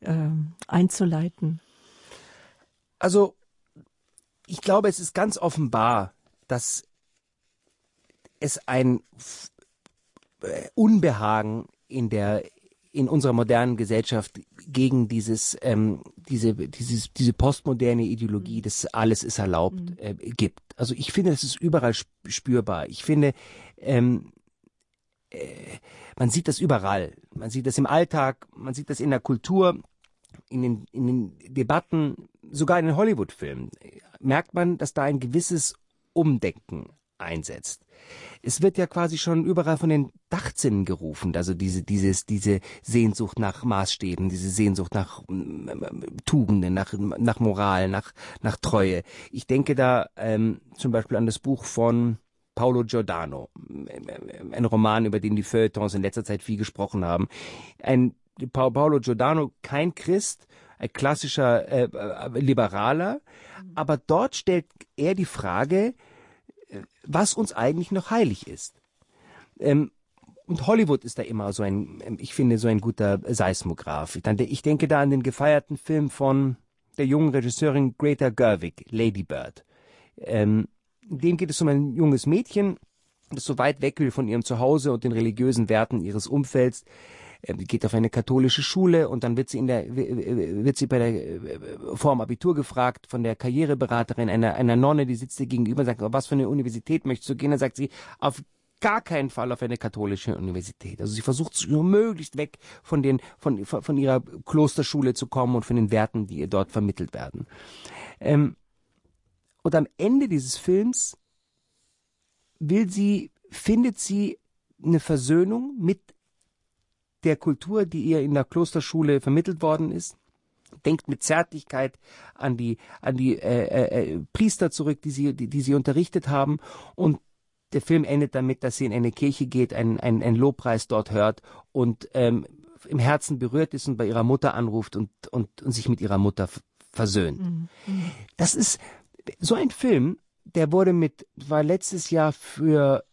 äh, einzuleiten? Also ich glaube, es ist ganz offenbar, dass es ein äh, Unbehagen in der in unserer modernen Gesellschaft gegen dieses ähm, diese dieses diese postmoderne Ideologie, dass alles ist erlaubt, mhm. äh, gibt. Also ich finde, das ist überall spürbar. Ich finde, ähm, äh, man sieht das überall. Man sieht das im Alltag, man sieht das in der Kultur, in den, in den Debatten, sogar in den Hollywood-Filmen. Merkt man, dass da ein gewisses Umdenken einsetzt. Es wird ja quasi schon überall von den Dachzinnen gerufen, also diese, dieses, diese Sehnsucht nach Maßstäben, diese Sehnsucht nach ähm, Tugenden, nach, nach Moral, nach, nach Treue. Ich denke da ähm, zum Beispiel an das Buch von Paolo Giordano, ein Roman, über den die Feuilletons in letzter Zeit viel gesprochen haben. Ein Paolo Giordano, kein Christ, ein klassischer äh, äh Liberaler, aber dort stellt er die Frage, was uns eigentlich noch heilig ist. Ähm, und Hollywood ist da immer so ein, ähm, ich finde, so ein guter Seismograph. Ich denke da an den gefeierten Film von der jungen Regisseurin Greta Gerwig, Lady Bird. Ähm, dem geht es um ein junges Mädchen, das so weit weg will von ihrem Zuhause und den religiösen Werten ihres Umfelds, geht auf eine katholische Schule und dann wird sie in der wird sie bei der vor dem Abitur gefragt von der Karriereberaterin einer einer Nonne, die sitzt ihr gegenüber und sagt, was für eine Universität möchtest du gehen? Dann sagt sie, auf gar keinen Fall auf eine katholische Universität. Also sie versucht nur möglichst weg von den von von ihrer Klosterschule zu kommen und von den Werten, die ihr dort vermittelt werden. Ähm, und am Ende dieses Films will sie findet sie eine Versöhnung mit der Kultur, die ihr in der Klosterschule vermittelt worden ist. Denkt mit Zärtlichkeit an die an die äh, äh, äh, Priester zurück, die sie die, die sie unterrichtet haben und der Film endet damit, dass sie in eine Kirche geht, einen ein, ein Lobpreis dort hört und ähm, im Herzen berührt ist und bei ihrer Mutter anruft und, und, und sich mit ihrer Mutter versöhnt. Mhm. Das ist so ein Film, der wurde mit, war letztes Jahr für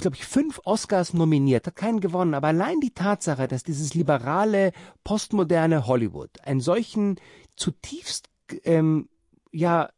glaube ich, fünf Oscars nominiert, hat keinen gewonnen, aber allein die Tatsache, dass dieses liberale, postmoderne Hollywood einen solchen zutiefst ähm, ja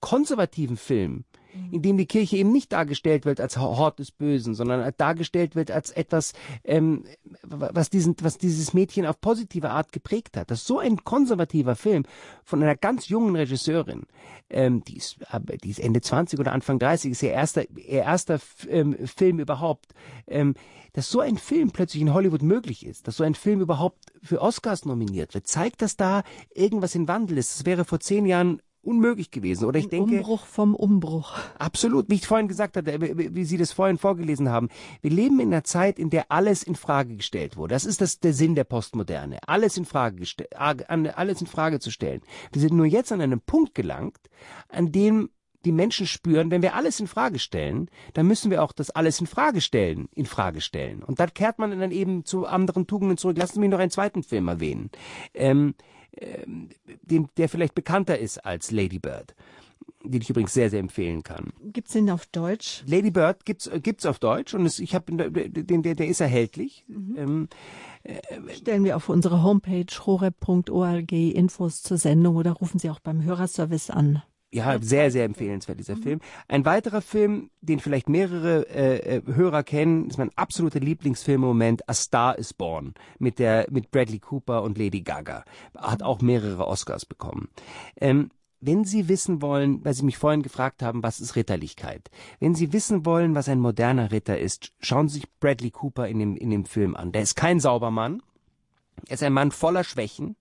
konservativen Film. In dem die Kirche eben nicht dargestellt wird als Hort des Bösen, sondern dargestellt wird als etwas, ähm, was, diesen, was dieses Mädchen auf positive Art geprägt hat. Das ist so ein konservativer Film von einer ganz jungen Regisseurin, ähm, die, ist, die ist Ende 20 oder Anfang 30, ist ihr erster, ihr erster ähm, Film überhaupt. Ähm, dass so ein Film plötzlich in Hollywood möglich ist, dass so ein Film überhaupt für Oscars nominiert wird, zeigt, dass da irgendwas in Wandel ist. Das wäre vor zehn Jahren unmöglich gewesen. Oder ich Ein denke. Umbruch vom Umbruch. Absolut, wie ich vorhin gesagt hatte, wie Sie das vorhin vorgelesen haben. Wir leben in einer Zeit, in der alles in Frage gestellt wurde. Das ist das, der Sinn der Postmoderne. Alles in Frage gestellt, alles in Frage zu stellen. Wir sind nur jetzt an einem Punkt gelangt, an dem die Menschen spüren, wenn wir alles in Frage stellen, dann müssen wir auch das alles in Frage stellen, in Frage stellen. Und da kehrt man dann eben zu anderen Tugenden zurück. Lassen Sie mich noch einen zweiten Film erwähnen. Ähm, ähm, dem, der vielleicht bekannter ist als Lady Bird den ich übrigens sehr, sehr empfehlen kann. Gibt's den auf Deutsch? Lady Bird gibt's gibt's auf Deutsch und es, ich habe den der der ist erhältlich. Mhm. Ähm, äh, Stellen wir auf unsere Homepage horeb.org Infos zur Sendung oder rufen Sie auch beim Hörerservice an. Ja, sehr, sehr empfehlenswert, dieser mhm. Film. Ein weiterer Film, den vielleicht mehrere äh, äh, Hörer kennen, ist mein absoluter Lieblingsfilm im Moment, A Star is Born, mit der, mit Bradley Cooper und Lady Gaga. Hat auch mehrere Oscars bekommen. Ähm, wenn Sie wissen wollen, weil Sie mich vorhin gefragt haben, was ist Ritterlichkeit? Wenn Sie wissen wollen, was ein moderner Ritter ist, schauen Sie sich Bradley Cooper in dem, in dem Film an. Der ist kein Saubermann. Er ist ein Mann voller Schwächen.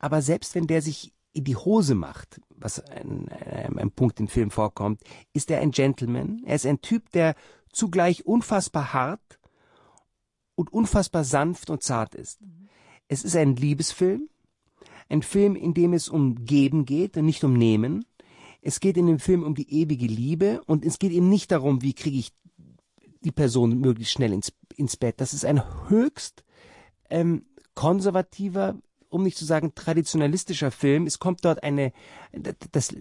Aber selbst wenn der sich in die Hose macht, was ein, ein, ein Punkt im Film vorkommt, ist er ein Gentleman. Er ist ein Typ, der zugleich unfassbar hart und unfassbar sanft und zart ist. Es ist ein Liebesfilm, ein Film, in dem es um Geben geht und nicht um Nehmen. Es geht in dem Film um die ewige Liebe und es geht eben nicht darum, wie kriege ich die Person möglichst schnell ins, ins Bett. Das ist ein höchst ähm, konservativer, um nicht zu sagen traditionalistischer Film. Es kommt dort eine das,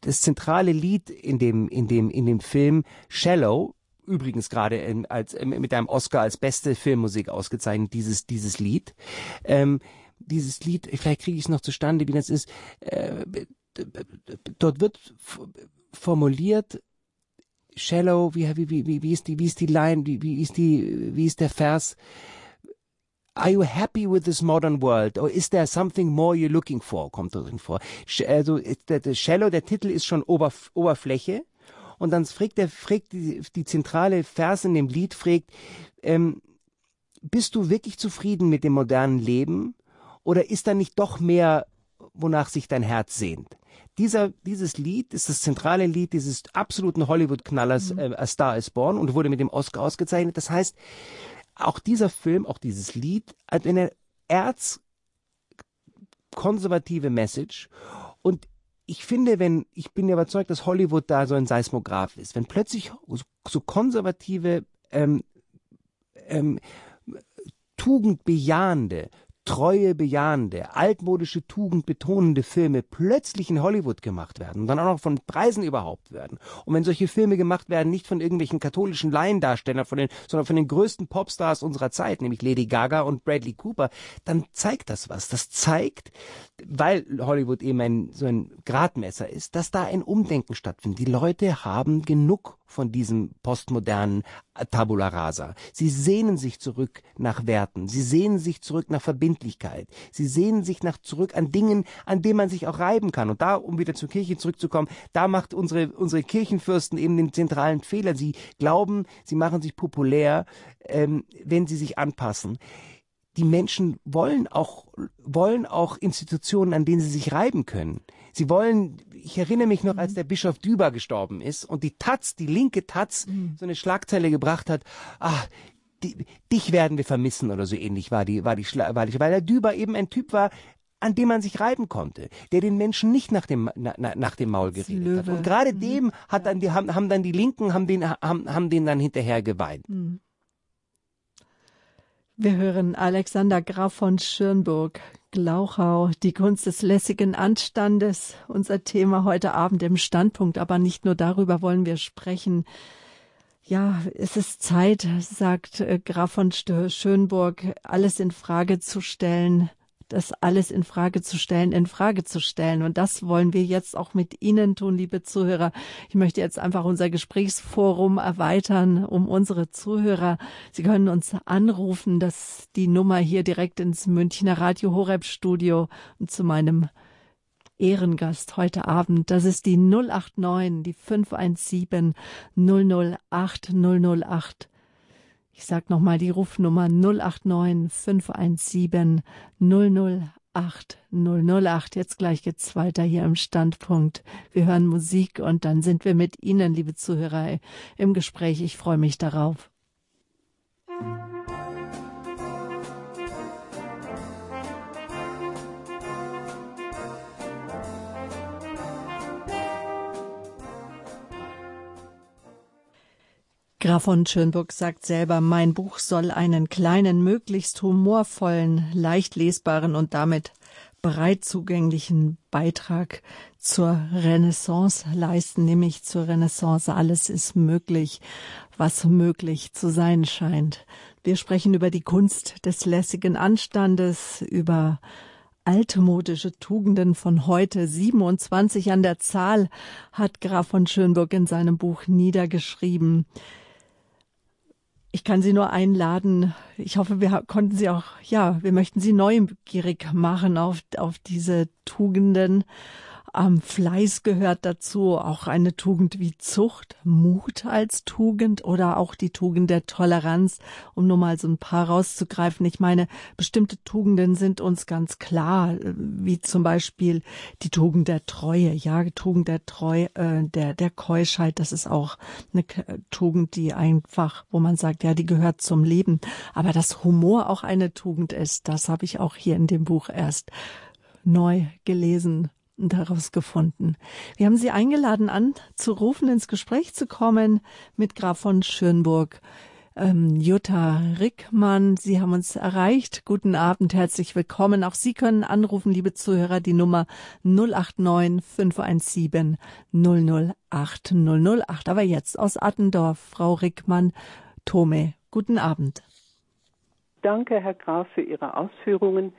das zentrale Lied in dem in dem in dem Film Shallow übrigens gerade als mit einem Oscar als beste Filmmusik ausgezeichnet dieses dieses Lied. Ähm, dieses Lied, vielleicht kriege ich es noch zustande, wie das ist. Äh, dort wird formuliert, shallow, wie, wie, wie, wie ist die, wie ist die Line, wie, wie ist die, wie ist der Vers? Are you happy with this modern world? Or is there something more you're looking for? Kommt drin vor. Also, der, der Shallow, der Titel ist schon Oberf Oberfläche. Und dann fragt der, fragt die, die zentrale Vers in dem Lied, fragt, ähm, bist du wirklich zufrieden mit dem modernen Leben? Oder ist da nicht doch mehr, wonach sich dein Herz sehnt? Dieser, dieses Lied ist das zentrale Lied dieses absoluten Hollywood-Knallers mhm. äh, A Star is Born und wurde mit dem Oscar ausgezeichnet. Das heißt, auch dieser Film, auch dieses Lied hat eine erzkonservative Message. Und ich finde, wenn, ich bin überzeugt, dass Hollywood da so ein Seismograph ist, wenn plötzlich so, konservative, ähm, ähm, tugendbejahende, treue bejahende, altmodische Tugend betonende Filme plötzlich in Hollywood gemacht werden und dann auch noch von Preisen überhaupt werden. Und wenn solche Filme gemacht werden, nicht von irgendwelchen katholischen Laiendarstellern, von den, sondern von den größten Popstars unserer Zeit, nämlich Lady Gaga und Bradley Cooper, dann zeigt das was. Das zeigt, weil Hollywood eben ein, so ein Gradmesser ist, dass da ein Umdenken stattfindet. Die Leute haben genug von diesem postmodernen Tabula rasa. Sie sehnen sich zurück nach Werten. Sie sehnen sich zurück nach Verbindlichkeit. Sie sehnen sich nach zurück an Dingen, an denen man sich auch reiben kann. Und da, um wieder zur Kirche zurückzukommen, da macht unsere, unsere Kirchenfürsten eben den zentralen Fehler. Sie glauben, sie machen sich populär, ähm, wenn sie sich anpassen die Menschen wollen auch, wollen auch Institutionen, an denen sie sich reiben können. Sie wollen, ich erinnere mich noch, als mhm. der Bischof Düber gestorben ist und die Taz, die linke Taz, mhm. so eine Schlagzeile gebracht hat, ah, die, dich werden wir vermissen oder so ähnlich war die, war die, war die, weil der Düber eben ein Typ war, an dem man sich reiben konnte, der den Menschen nicht nach dem na, nach dem Maul geredet Löwe. hat. Und gerade mhm. dem hat dann die haben, haben dann die Linken haben den haben, haben den dann hinterher geweint. Mhm. Wir hören Alexander Graf von Schirnburg, Glauchau, die Kunst des lässigen Anstandes, unser Thema heute Abend im Standpunkt. Aber nicht nur darüber wollen wir sprechen. Ja, es ist Zeit, sagt äh, Graf von Schönburg, alles in Frage zu stellen, das alles in Frage zu stellen, in Frage zu stellen. Und das wollen wir jetzt auch mit Ihnen tun, liebe Zuhörer. Ich möchte jetzt einfach unser Gesprächsforum erweitern um unsere Zuhörer. Sie können uns anrufen, das die Nummer hier direkt ins Münchner Radio Horeb Studio und zu meinem Ehrengast heute Abend. Das ist die 089, die 517 008 008. Ich sag nochmal die Rufnummer 089 517 008 008. Jetzt gleich geht's weiter hier im Standpunkt. Wir hören Musik und dann sind wir mit Ihnen, liebe Zuhörer, im Gespräch. Ich freue mich darauf. Graf von Schönburg sagt selber, mein Buch soll einen kleinen, möglichst humorvollen, leicht lesbaren und damit breit zugänglichen Beitrag zur Renaissance leisten, nämlich zur Renaissance. Alles ist möglich, was möglich zu sein scheint. Wir sprechen über die Kunst des lässigen Anstandes, über altmodische Tugenden von heute, 27 an der Zahl, hat Graf von Schönburg in seinem Buch niedergeschrieben. Ich kann Sie nur einladen. Ich hoffe, wir konnten Sie auch, ja, wir möchten Sie neugierig machen auf, auf diese Tugenden ähm, Fleiß gehört dazu, auch eine Tugend wie Zucht, Mut als Tugend oder auch die Tugend der Toleranz, um nur mal so ein paar rauszugreifen. Ich meine, bestimmte Tugenden sind uns ganz klar, wie zum Beispiel die Tugend der Treue, ja, Tugend der Treue, äh, der, der Keuschheit, das ist auch eine Tugend, die einfach, wo man sagt, ja, die gehört zum Leben. Aber dass Humor auch eine Tugend ist, das habe ich auch hier in dem Buch erst neu gelesen daraus gefunden. Wir haben Sie eingeladen, anzurufen, ins Gespräch zu kommen mit Graf von Schönburg. Ähm, Jutta Rickmann, Sie haben uns erreicht. Guten Abend, herzlich willkommen. Auch Sie können anrufen, liebe Zuhörer, die Nummer 089 517 008 008. Aber jetzt aus Attendorf, Frau Rickmann, Tome. Guten Abend. Danke, Herr Graf, für Ihre Ausführungen.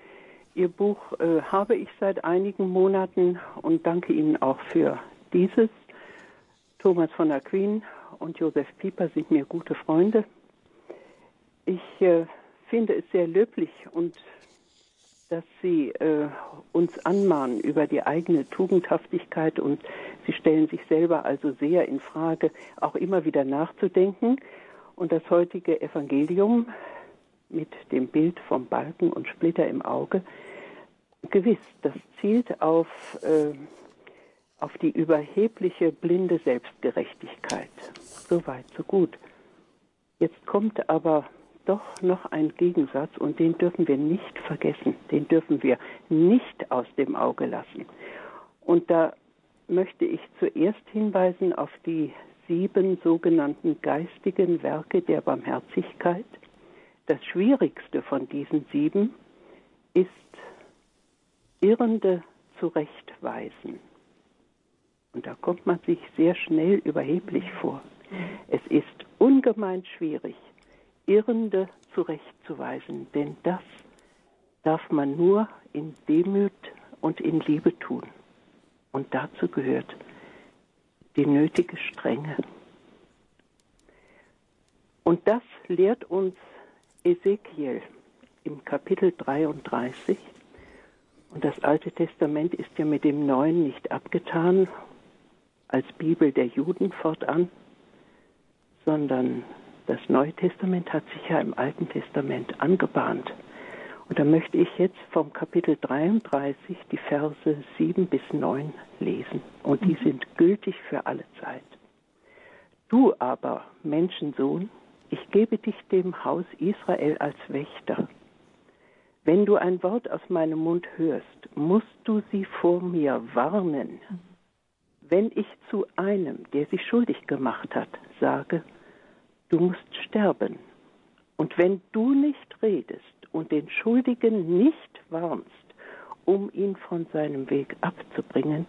Ihr Buch äh, habe ich seit einigen Monaten und danke Ihnen auch für dieses. Thomas von Aquin und Josef Pieper sind mir gute Freunde. Ich äh, finde es sehr löblich und dass Sie äh, uns anmahnen über die eigene Tugendhaftigkeit und Sie stellen sich selber also sehr in Frage, auch immer wieder nachzudenken. Und das heutige Evangelium mit dem Bild vom Balken und Splitter im Auge, gewiss, das zielt auf, äh, auf die überhebliche blinde Selbstgerechtigkeit. So weit, so gut. Jetzt kommt aber doch noch ein Gegensatz und den dürfen wir nicht vergessen, den dürfen wir nicht aus dem Auge lassen. Und da möchte ich zuerst hinweisen auf die sieben sogenannten geistigen Werke der Barmherzigkeit. Das schwierigste von diesen sieben ist Irrende zurechtweisen. Und da kommt man sich sehr schnell überheblich vor. Es ist ungemein schwierig, Irrende zurechtzuweisen, denn das darf man nur in Demut und in Liebe tun. Und dazu gehört die nötige Strenge. Und das lehrt uns Ezekiel im Kapitel 33. Und das Alte Testament ist ja mit dem Neuen nicht abgetan als Bibel der Juden fortan, sondern das Neue Testament hat sich ja im Alten Testament angebahnt. Und da möchte ich jetzt vom Kapitel 33 die Verse 7 bis 9 lesen. Und die mhm. sind gültig für alle Zeit. Du aber, Menschensohn, ich gebe dich dem Haus Israel als Wächter. Wenn du ein Wort aus meinem Mund hörst, musst du sie vor mir warnen. Wenn ich zu einem, der sich schuldig gemacht hat, sage, du musst sterben, und wenn du nicht redest und den Schuldigen nicht warnst, um ihn von seinem Weg abzubringen,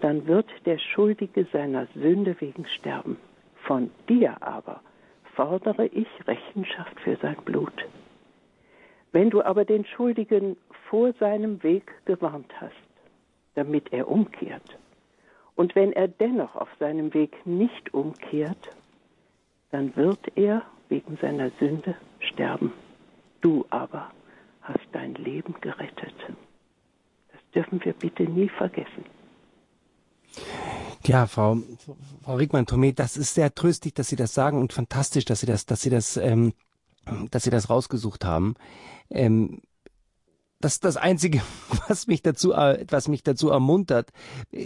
dann wird der Schuldige seiner Sünde wegen sterben. Von dir aber fordere ich Rechenschaft für sein Blut. Wenn du aber den Schuldigen vor seinem Weg gewarnt hast, damit er umkehrt, und wenn er dennoch auf seinem Weg nicht umkehrt, dann wird er wegen seiner Sünde sterben. Du aber hast dein Leben gerettet. Das dürfen wir bitte nie vergessen. Ja, Frau, Frau Riegmann-Tomé, das ist sehr tröstlich, dass Sie das sagen und fantastisch, dass Sie das, dass Sie das, ähm, dass Sie das rausgesucht haben. Ähm, das das Einzige, was mich dazu, was mich dazu ermuntert,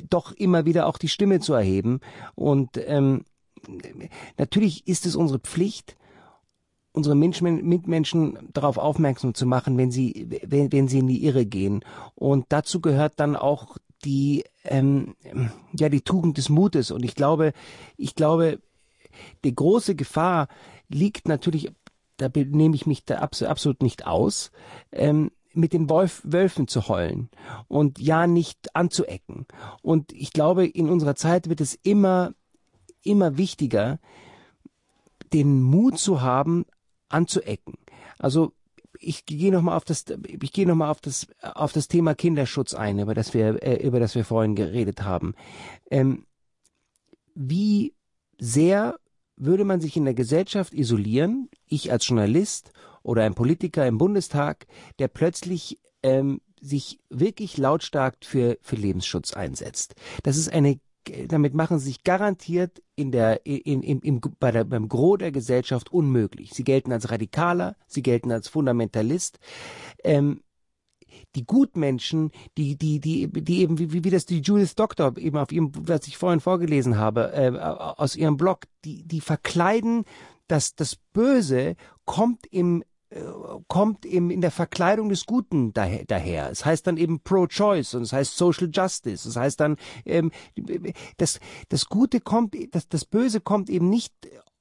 doch immer wieder auch die Stimme zu erheben. Und ähm, natürlich ist es unsere Pflicht, unsere Mitmenschen darauf aufmerksam zu machen, wenn sie, wenn, wenn sie in die Irre gehen. Und dazu gehört dann auch die ähm, ja die Tugend des Mutes. Und ich glaube ich glaube die große Gefahr liegt natürlich da nehme ich mich da absolut nicht aus ähm, mit den Wolf, Wölfen zu heulen und ja nicht anzuecken. Und ich glaube in unserer Zeit wird es immer immer wichtiger den Mut zu haben anzuecken. Also ich gehe noch mal auf das ich gehe noch mal auf das auf das Thema Kinderschutz ein, über das wir äh, über das wir vorhin geredet haben. Ähm, wie sehr würde man sich in der Gesellschaft isolieren, ich als Journalist oder ein Politiker im Bundestag, der plötzlich ähm, sich wirklich lautstark für, für Lebensschutz einsetzt. Das ist eine damit machen sie sich garantiert in der, in, in, im, bei der, beim Gros der Gesellschaft unmöglich. Sie gelten als Radikaler, sie gelten als Fundamentalist. Ähm, die Gutmenschen, die, die, die, die eben, wie, wie das die Judith Doctor eben auf ihrem, was ich vorhin vorgelesen habe, äh, aus ihrem Blog, die, die verkleiden, dass das Böse kommt im kommt eben in der Verkleidung des Guten daher. daher. Es heißt dann eben Pro-Choice und es heißt Social Justice. Es heißt dann, ähm, das, das Gute kommt, das, das Böse kommt eben nicht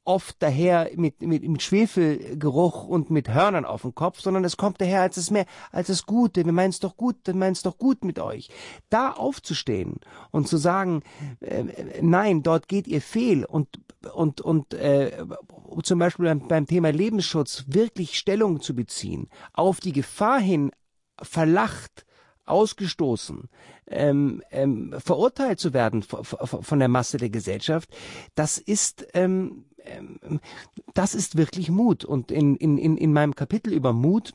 oft daher mit, mit, mit Schwefelgeruch und mit Hörnern auf dem Kopf, sondern es kommt daher als das mehr, als das Gute. Wir meinen es doch gut, wir meinen es doch gut mit euch. Da aufzustehen und zu sagen, äh, nein, dort geht ihr fehl und, und, und äh, zum Beispiel beim, beim Thema Lebensschutz wirklich Stellung zu beziehen, auf die Gefahr hin verlacht, ausgestoßen, ähm, ähm, verurteilt zu werden von der Masse der Gesellschaft, das ist ähm, ähm, das ist wirklich Mut. Und in, in, in meinem Kapitel über Mut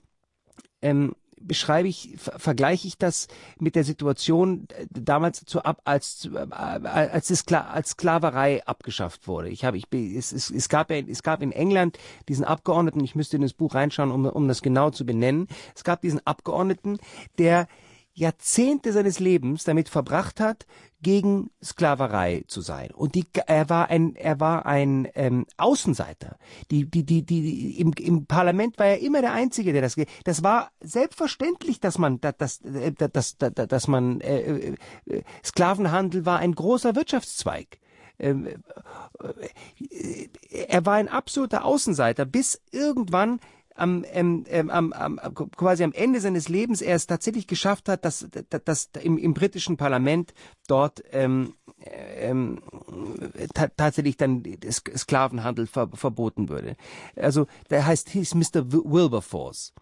ähm, beschreibe ich, vergleiche ich das mit der Situation äh, damals zu ab, als äh, als es als Sklaverei abgeschafft wurde. Ich habe ich es, es, es gab es gab in England diesen Abgeordneten, ich müsste in das Buch reinschauen, um um das genau zu benennen. Es gab diesen Abgeordneten, der Jahrzehnte seines Lebens damit verbracht hat, gegen Sklaverei zu sein. Und die, er war ein, er war ein ähm, Außenseiter. Die, die, die, die, im, im Parlament war er immer der Einzige, der das. Das war selbstverständlich, dass man, dass, dass, äh, dass, dass, dass man äh, äh, Sklavenhandel war ein großer Wirtschaftszweig. Ähm, äh, er war ein absoluter Außenseiter, bis irgendwann am, ähm, ähm, am, am, quasi am Ende seines Lebens er es tatsächlich geschafft hat, dass, dass, dass im, im britischen Parlament dort ähm, ähm, tatsächlich dann Sklavenhandel ver verboten würde. Also der heißt hieß Mr. Wilberforce.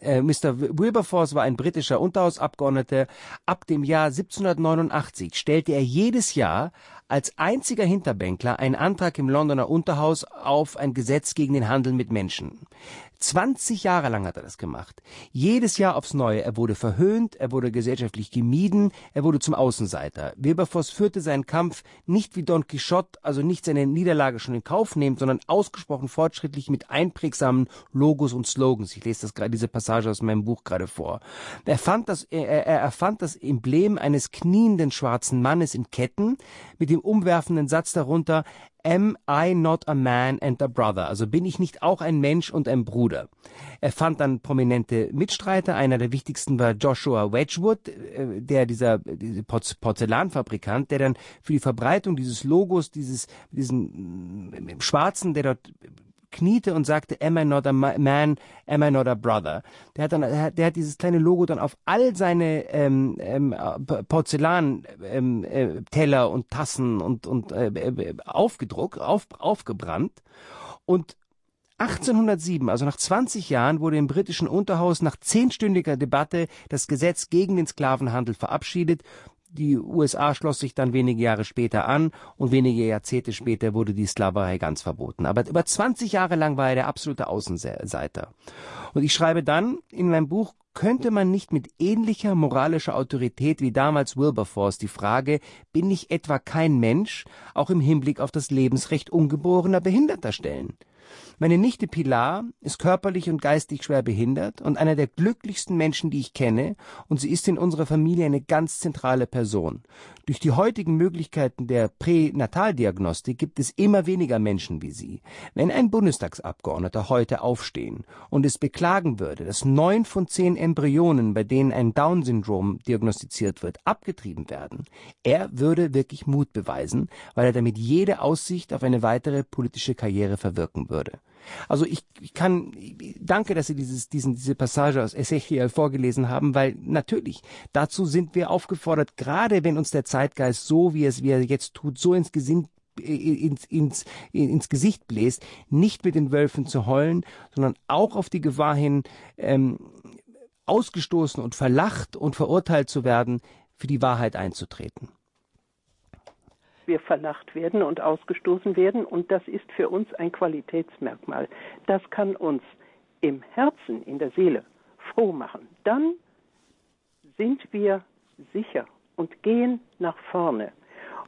Äh, Mr. Wilberforce war ein britischer Unterhausabgeordneter. Ab dem Jahr 1789 stellte er jedes Jahr als einziger Hinterbänkler einen Antrag im Londoner Unterhaus auf ein Gesetz gegen den Handel mit Menschen. 20 Jahre lang hat er das gemacht. Jedes Jahr aufs Neue. Er wurde verhöhnt, er wurde gesellschaftlich gemieden, er wurde zum Außenseiter. Wilberforce führte seinen Kampf nicht wie Don Quixote, also nicht seine Niederlage schon in Kauf nehmend, sondern ausgesprochen fortschrittlich mit einprägsamen Logos und Slogans. Ich lese das gerade, diese Passage aus meinem Buch gerade vor. Er fand das, er, er erfand das Emblem eines knienden schwarzen Mannes in Ketten mit dem umwerfenden Satz darunter, Am I not a man and a brother? Also bin ich nicht auch ein Mensch und ein Bruder? Er fand dann prominente Mitstreiter. Einer der wichtigsten war Joshua Wedgwood, äh, der dieser diese Porzellanfabrikant, der dann für die Verbreitung dieses Logos, dieses diesen mm, Schwarzen, der dort kniete und sagte, am I not a man, am I not a brother? Der hat dann, der hat dieses kleine Logo dann auf all seine ähm, ähm, Porzellanteller ähm, äh, und Tassen und, und äh, äh aufgedruckt, auf, aufgebrannt und 1807, also nach 20 Jahren, wurde im britischen Unterhaus nach zehnstündiger Debatte das Gesetz gegen den Sklavenhandel verabschiedet die USA schloss sich dann wenige Jahre später an und wenige Jahrzehnte später wurde die Sklaverei ganz verboten. Aber über 20 Jahre lang war er der absolute Außenseiter. Und ich schreibe dann in meinem Buch, könnte man nicht mit ähnlicher moralischer Autorität wie damals Wilberforce die Frage, bin ich etwa kein Mensch, auch im Hinblick auf das Lebensrecht ungeborener Behinderter stellen? Meine Nichte Pilar ist körperlich und geistig schwer behindert und einer der glücklichsten Menschen, die ich kenne, und sie ist in unserer Familie eine ganz zentrale Person. Durch die heutigen Möglichkeiten der Pränataldiagnostik gibt es immer weniger Menschen wie sie. Wenn ein Bundestagsabgeordneter heute aufstehen und es beklagen würde, dass neun von zehn Embryonen, bei denen ein Down-Syndrom diagnostiziert wird, abgetrieben werden, er würde wirklich Mut beweisen, weil er damit jede Aussicht auf eine weitere politische Karriere verwirken würde. Also ich, ich kann, danke, dass Sie dieses, diesen, diese Passage aus Ezechiel vorgelesen haben, weil natürlich dazu sind wir aufgefordert, gerade wenn uns der Zeitgeist so, wie es wie er jetzt tut, so ins Gesinn ins, ins, ins Gesicht bläst, nicht mit den Wölfen zu heulen, sondern auch auf die Gefahr hin, ähm, ausgestoßen und verlacht und verurteilt zu werden, für die Wahrheit einzutreten wir verlacht werden und ausgestoßen werden. Und das ist für uns ein Qualitätsmerkmal. Das kann uns im Herzen, in der Seele froh machen. Dann sind wir sicher und gehen nach vorne.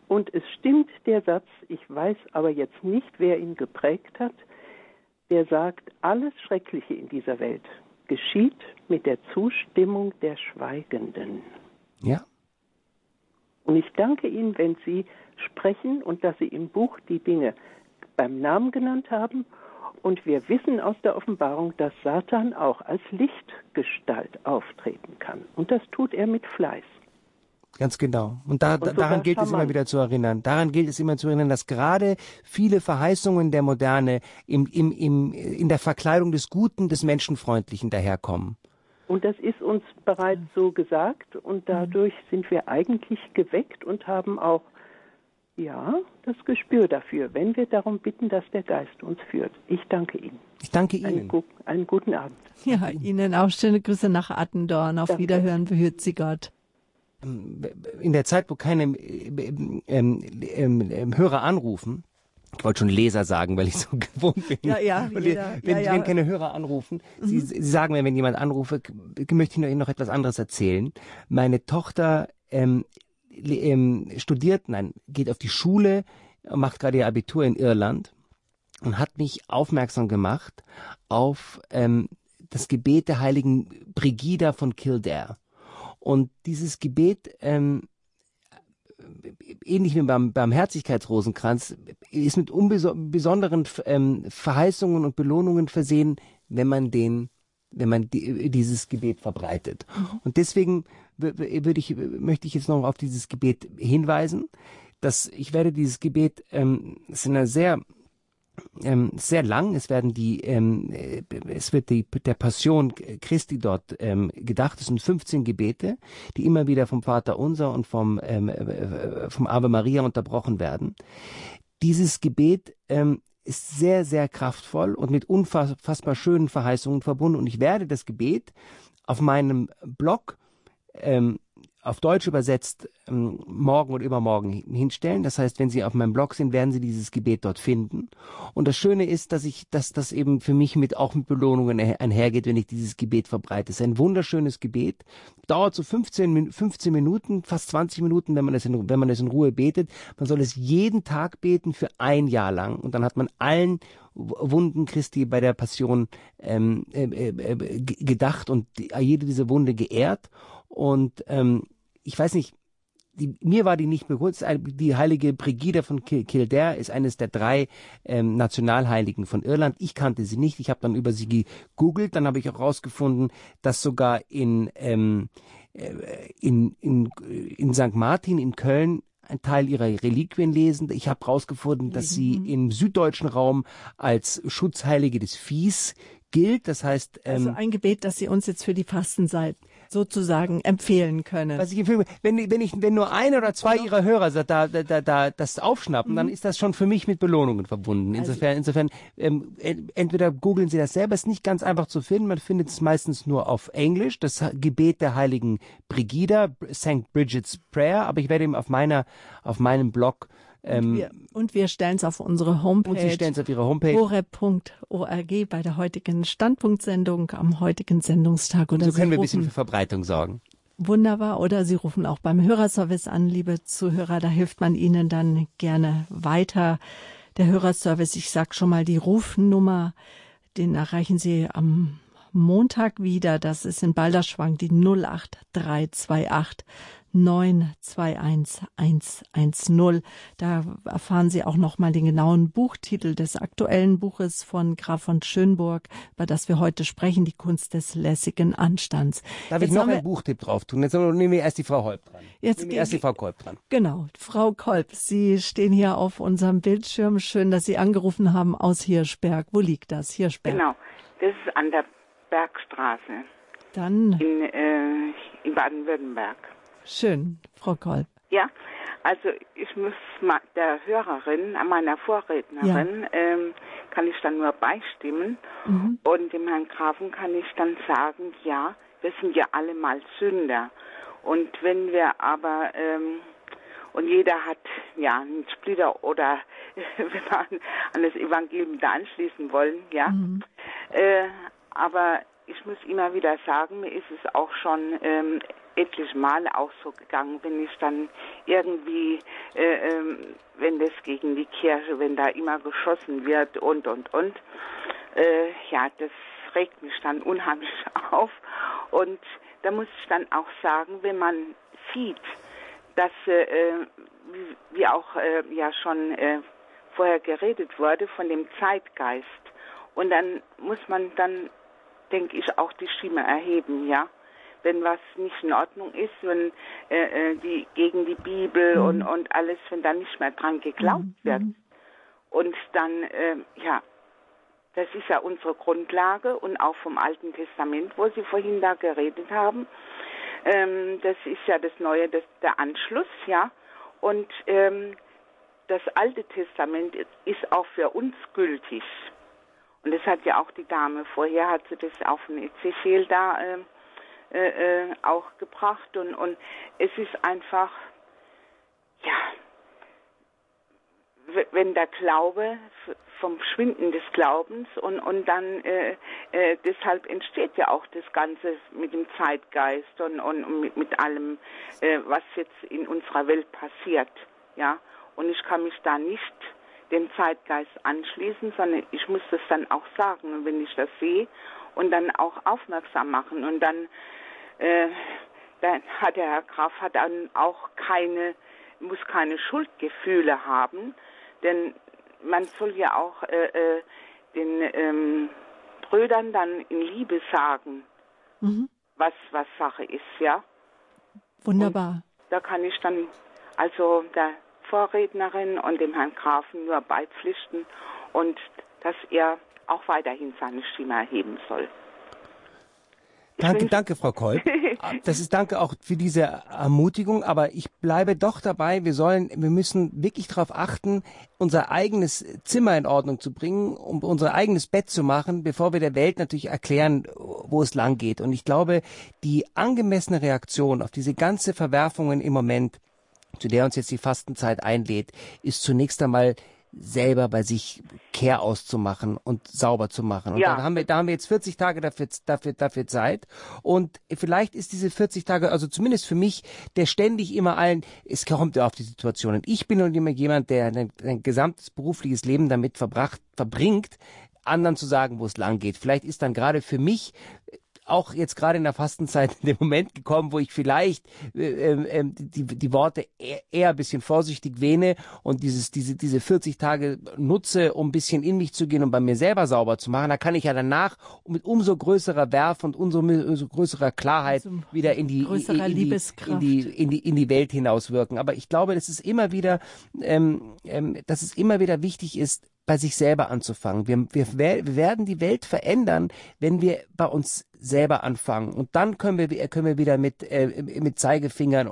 Und es stimmt der Satz, ich weiß aber jetzt nicht, wer ihn geprägt hat, der sagt, alles Schreckliche in dieser Welt geschieht mit der Zustimmung der Schweigenden. Ja. Und ich danke Ihnen, wenn Sie sprechen und dass Sie im Buch die Dinge beim Namen genannt haben. Und wir wissen aus der Offenbarung, dass Satan auch als Lichtgestalt auftreten kann. Und das tut er mit Fleiß. Ganz genau. Und, da, und daran gilt es immer wieder zu erinnern. Daran gilt es immer zu erinnern, dass gerade viele Verheißungen der Moderne im, im, im, in der Verkleidung des Guten, des Menschenfreundlichen daherkommen. Und das ist uns bereits so gesagt und dadurch sind wir eigentlich geweckt und haben auch ja, das Gespür dafür, wenn wir darum bitten, dass der Geist uns führt. Ich danke Ihnen. Ich danke Ihnen. Einen, gu einen guten Abend. Ja, Ihnen auch schöne Grüße nach Attendorn. Auf Danke. Wiederhören, behüt Sie Gott. In der Zeit, wo keine ähm, ähm, ähm, ähm, Hörer anrufen, ich wollte schon Leser sagen, weil ich so gewohnt bin. Ja, ja, jeder, wenn, ja, ja. wenn keine Hörer anrufen, Sie, Sie sagen mir, wenn jemand anrufe, möchte ich Ihnen noch etwas anderes erzählen. Meine Tochter ähm, ähm, studiert, nein, geht auf die Schule, macht gerade ihr Abitur in Irland und hat mich aufmerksam gemacht auf ähm, das Gebet der heiligen Brigida von Kildare. Und dieses Gebet, ähm, ähnlich wie beim Barmherzigkeitsrosenkranz, ist mit besonderen ähm, Verheißungen und Belohnungen versehen, wenn man den wenn man die, dieses Gebet verbreitet. Und deswegen würde ich, möchte ich jetzt noch auf dieses Gebet hinweisen, dass ich werde dieses Gebet, ähm, es ist eine sehr ähm, sehr lang. Es werden die, ähm, äh, es wird die, der Passion Christi dort ähm, gedacht. Es sind 15 Gebete, die immer wieder vom Vater Unser und vom, ähm, äh, vom Ave Maria unterbrochen werden. Dieses Gebet ähm, ist sehr, sehr kraftvoll und mit unfassbar schönen Verheißungen verbunden. Und ich werde das Gebet auf meinem Blog ähm, auf Deutsch übersetzt ähm, morgen oder übermorgen hinstellen. Das heißt, wenn Sie auf meinem Blog sind, werden Sie dieses Gebet dort finden. Und das Schöne ist, dass ich, dass das eben für mich mit auch mit Belohnungen einhergeht, wenn ich dieses Gebet verbreite. Es ist ein wunderschönes Gebet, dauert so 15, 15 Minuten, fast 20 Minuten, wenn man es in, wenn man es in Ruhe betet. Man soll es jeden Tag beten für ein Jahr lang und dann hat man allen Wunden Christi bei der Passion ähm, äh, äh, gedacht und jede dieser Wunde geehrt. Und ähm, ich weiß nicht, die, mir war die nicht bewusst. Die heilige Brigida von Kildare ist eines der drei ähm, Nationalheiligen von Irland. Ich kannte sie nicht. Ich habe dann über sie gegoogelt. Dann habe ich auch herausgefunden, dass sogar in, ähm, in, in, in St. Martin in Köln ein Teil ihrer Reliquien lesen. Ich habe herausgefunden, dass sie im süddeutschen Raum als Schutzheilige des Viehs gilt. Das heißt, ähm, also ein Gebet, das Sie uns jetzt für die Fastenzeit sozusagen empfehlen können. Was ich empfehle, wenn, wenn ich, wenn nur ein oder zwei ja. Ihrer Hörer da, da, da, da das aufschnappen, mhm. dann ist das schon für mich mit Belohnungen verbunden. Insofern, also, insofern, ähm, entweder googeln Sie das selber, ist nicht ganz einfach zu finden. Man findet es meistens nur auf Englisch, das Gebet der heiligen Brigida, St. Bridget's Prayer. Aber ich werde eben auf meiner, auf meinem Blog und wir, und wir stellen es auf unsere Homepage. Und Sie stellen es auf Ihre Homepage. horeb.org bei der heutigen Standpunktsendung am heutigen Sendungstag. Oder und so können Sie wir ein bisschen für Verbreitung sorgen. Wunderbar. Oder Sie rufen auch beim Hörerservice an, liebe Zuhörer. Da hilft man Ihnen dann gerne weiter. Der Hörerservice, ich sag schon mal die Rufnummer, den erreichen Sie am Montag wieder. Das ist in Balderschwang die 08328 921110. Da erfahren Sie auch noch mal den genauen Buchtitel des aktuellen Buches von Graf von Schönburg, über das wir heute sprechen, die Kunst des lässigen Anstands. Darf jetzt ich noch einen Buchtipp drauf tun? Jetzt nehmen wir erst die Frau Kolb dran. Jetzt nehmen wir erst die Frau Kolb dran. Genau, Frau Kolb, Sie stehen hier auf unserem Bildschirm. Schön, dass Sie angerufen haben aus Hirschberg. Wo liegt das? Hirschberg. Genau, das ist an der Bergstraße. Dann in, äh, in Baden-Württemberg. Schön, Frau Kolb. Ja, also ich muss der Hörerin, meiner Vorrednerin, ja. ähm, kann ich dann nur beistimmen. Mhm. Und dem Herrn Grafen kann ich dann sagen, ja, wir sind ja alle mal Sünder. Und wenn wir aber, ähm, und jeder hat ja einen Splitter oder wenn wir an, an das Evangelium da anschließen wollen, ja. Mhm. Äh, aber ich muss immer wieder sagen, mir ist es auch schon ähm, etliche Male auch so gegangen, wenn ich dann irgendwie, äh, ähm, wenn das gegen die Kirche, wenn da immer geschossen wird und, und, und, äh, ja, das regt mich dann unheimlich auf. Und da muss ich dann auch sagen, wenn man sieht, dass, äh, wie, wie, auch äh, ja schon äh, vorher geredet wurde, von dem Zeitgeist, und dann muss man dann, denke ich, auch die Stimme erheben, ja wenn was nicht in Ordnung ist, wenn äh, die gegen die Bibel mhm. und, und alles, wenn da nicht mehr dran geglaubt mhm. wird. Und dann, äh, ja, das ist ja unsere Grundlage und auch vom Alten Testament, wo Sie vorhin da geredet haben. Ähm, das ist ja das Neue, das, der Anschluss, ja. Und ähm, das Alte Testament ist auch für uns gültig. Und das hat ja auch die Dame vorher, hat sie das auf den Ezechiel da äh, äh, auch gebracht. Und, und es ist einfach, ja, wenn der Glaube vom Schwinden des Glaubens und, und dann äh, äh, deshalb entsteht ja auch das Ganze mit dem Zeitgeist und, und mit, mit allem, äh, was jetzt in unserer Welt passiert. Ja, und ich kann mich da nicht dem Zeitgeist anschließen, sondern ich muss das dann auch sagen. Wenn ich das sehe und dann auch aufmerksam machen und dann, äh, dann hat der Herr Graf hat dann auch keine, muss keine Schuldgefühle haben, denn man soll ja auch äh, äh, den ähm, Brüdern dann in Liebe sagen, mhm. was, was Sache ist, ja. Wunderbar. Und da kann ich dann also der Vorrednerin und dem Herrn Grafen nur beipflichten und dass er auch weiterhin seine Stimme erheben soll. Danke, danke, Frau Kolb. Das ist danke auch für diese Ermutigung, aber ich bleibe doch dabei, wir sollen, wir müssen wirklich darauf achten, unser eigenes Zimmer in Ordnung zu bringen, um unser eigenes Bett zu machen, bevor wir der Welt natürlich erklären, wo es lang geht. Und ich glaube, die angemessene Reaktion auf diese ganze Verwerfungen im Moment, zu der uns jetzt die Fastenzeit einlädt, ist zunächst einmal selber bei sich Kehr auszumachen und sauber zu machen. Und ja. da haben wir, da haben wir jetzt 40 Tage dafür, dafür, dafür Zeit. Und vielleicht ist diese 40 Tage, also zumindest für mich, der ständig immer allen, es kommt ja auf die Situation. Ich bin und immer jemand, der ein, ein gesamtes berufliches Leben damit verbracht, verbringt, anderen zu sagen, wo es lang geht. Vielleicht ist dann gerade für mich auch jetzt gerade in der Fastenzeit in den Moment gekommen, wo ich vielleicht äh, äh, die, die Worte eher, eher ein bisschen vorsichtig wähne und dieses, diese, diese 40 Tage nutze, um ein bisschen in mich zu gehen und bei mir selber sauber zu machen. Da kann ich ja danach mit umso größerer Werf und umso, umso größerer Klarheit also wieder in die, in, in, die, in, die, in, die, in die Welt hinauswirken. Aber ich glaube, dass es immer wieder, ähm, ähm, dass es immer wieder wichtig ist, bei sich selber anzufangen. Wir, wir, wir werden die Welt verändern, wenn wir bei uns selber anfangen. Und dann können wir, können wir wieder mit, äh, mit Zeigefingern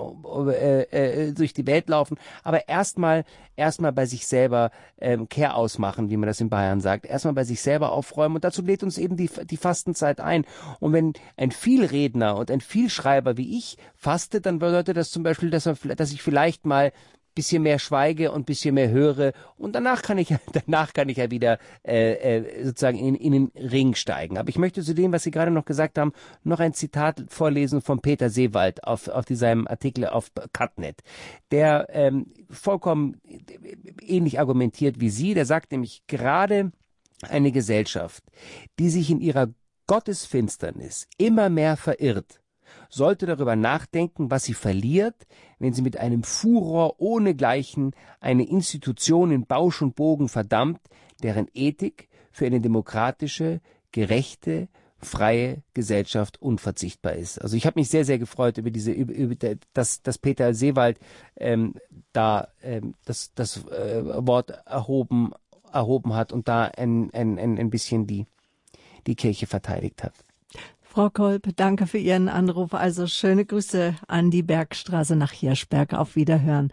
äh, äh, durch die Welt laufen. Aber erstmal, erstmal bei sich selber ähm, Kehr ausmachen, wie man das in Bayern sagt. Erstmal bei sich selber aufräumen. Und dazu lädt uns eben die, die Fastenzeit ein. Und wenn ein Vielredner und ein Vielschreiber wie ich fastet, dann bedeutet das zum Beispiel, dass, er, dass ich vielleicht mal bisschen mehr schweige und bisschen mehr höre und danach kann ich danach kann ich ja wieder äh, äh, sozusagen in, in den Ring steigen. Aber ich möchte zu dem, was Sie gerade noch gesagt haben, noch ein Zitat vorlesen von Peter Seewald auf auf seinem Artikel auf Cutnet, der ähm, vollkommen ähnlich argumentiert wie Sie. Der sagt nämlich gerade eine Gesellschaft, die sich in ihrer Gottesfinsternis immer mehr verirrt, sollte darüber nachdenken, was sie verliert, wenn sie mit einem Furor ohnegleichen eine Institution in Bausch und Bogen verdammt, deren Ethik für eine demokratische, gerechte, freie Gesellschaft unverzichtbar ist. Also ich habe mich sehr, sehr gefreut über diese, über, dass, dass Peter Seewald ähm, da ähm, das, das äh, Wort erhoben, erhoben hat und da ein, ein, ein, ein bisschen die, die Kirche verteidigt hat. Frau Kolb, danke für Ihren Anruf. Also schöne Grüße an die Bergstraße nach Hirschberg. Auf Wiederhören.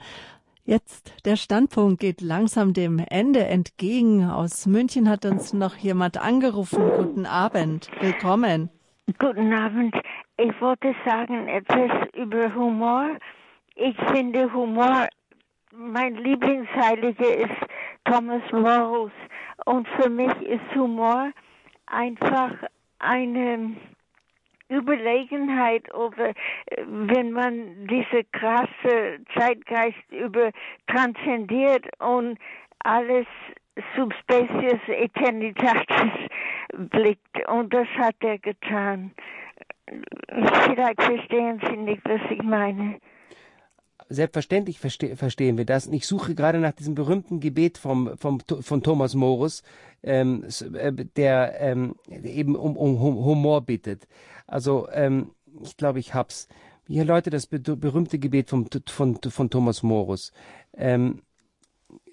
Jetzt, der Standpunkt geht langsam dem Ende entgegen. Aus München hat uns noch jemand angerufen. Guten Abend. Willkommen. Guten Abend. Ich wollte sagen etwas über Humor. Ich finde Humor, mein Lieblingsheiliger ist Thomas Morus. Und für mich ist Humor einfach eine Überlegenheit oder äh, wenn man diese krasse Zeitgeist über transzendiert und alles Subspecies Eternitatis blickt. Und das hat er getan. Vielleicht verstehen Sie nicht, was ich meine. Selbstverständlich verste verstehen wir das. Und ich suche gerade nach diesem berühmten Gebet vom, vom, von Thomas Morus, ähm, äh, der ähm, eben um, um Humor bittet. Also ähm, ich glaube, ich hab's. Hier Leute, das berühmte Gebet vom, von, von Thomas Morus. Ähm,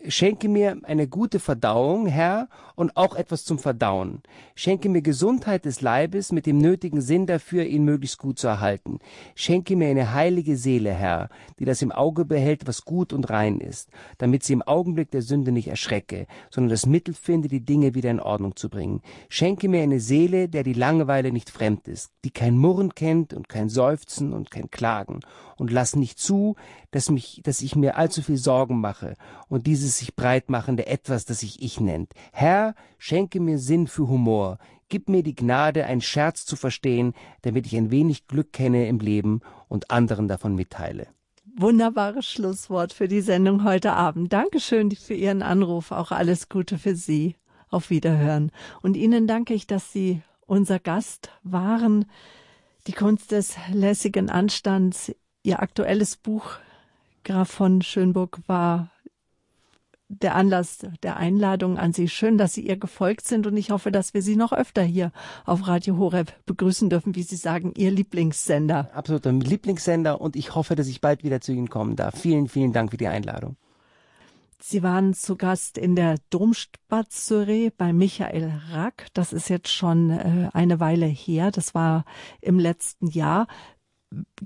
Schenke mir eine gute Verdauung, Herr, und auch etwas zum Verdauen. Schenke mir Gesundheit des Leibes mit dem nötigen Sinn dafür, ihn möglichst gut zu erhalten. Schenke mir eine heilige Seele, Herr, die das im Auge behält, was gut und rein ist, damit sie im Augenblick der Sünde nicht erschrecke, sondern das Mittel finde, die Dinge wieder in Ordnung zu bringen. Schenke mir eine Seele, der die Langeweile nicht fremd ist, die kein Murren kennt und kein Seufzen und kein Klagen. Und lass nicht zu, dass mich, dass ich mir allzu viel Sorgen mache und dieses sich breitmachende Etwas, das sich ich nennt. Herr, schenke mir Sinn für Humor. Gib mir die Gnade, einen Scherz zu verstehen, damit ich ein wenig Glück kenne im Leben und anderen davon mitteile. Wunderbares Schlusswort für die Sendung heute Abend. Dankeschön für Ihren Anruf. Auch alles Gute für Sie. Auf Wiederhören. Und Ihnen danke ich, dass Sie unser Gast waren. Die Kunst des lässigen Anstands. Ihr aktuelles Buch Graf von Schönburg war der Anlass der Einladung an Sie. Schön, dass Sie ihr gefolgt sind und ich hoffe, dass wir Sie noch öfter hier auf Radio Horeb begrüßen dürfen, wie Sie sagen, Ihr Lieblingssender. Absoluter Lieblingssender und ich hoffe, dass ich bald wieder zu Ihnen kommen darf. Vielen, vielen Dank für die Einladung. Sie waren zu Gast in der Domspazerei bei Michael Rack. Das ist jetzt schon äh, eine Weile her. Das war im letzten Jahr.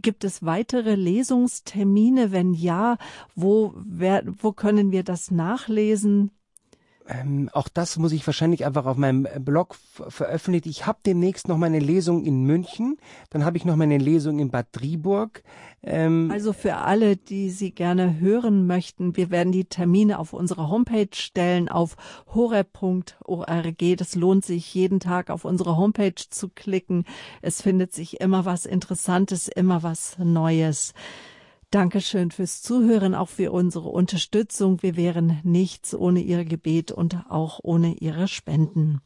Gibt es weitere Lesungstermine? Wenn ja, wo, wer, wo können wir das nachlesen? Ähm, auch das muss ich wahrscheinlich einfach auf meinem Blog veröffentlichen. Ich habe demnächst noch meine Lesung in München, dann habe ich noch meine Lesung in Bad Driburg. Ähm also für alle, die Sie gerne hören möchten, wir werden die Termine auf unserer Homepage stellen, auf horeb.org. Das lohnt sich jeden Tag auf unsere Homepage zu klicken. Es findet sich immer was Interessantes, immer was Neues. Dankeschön fürs Zuhören, auch für unsere Unterstützung. Wir wären nichts ohne Ihr Gebet und auch ohne Ihre Spenden.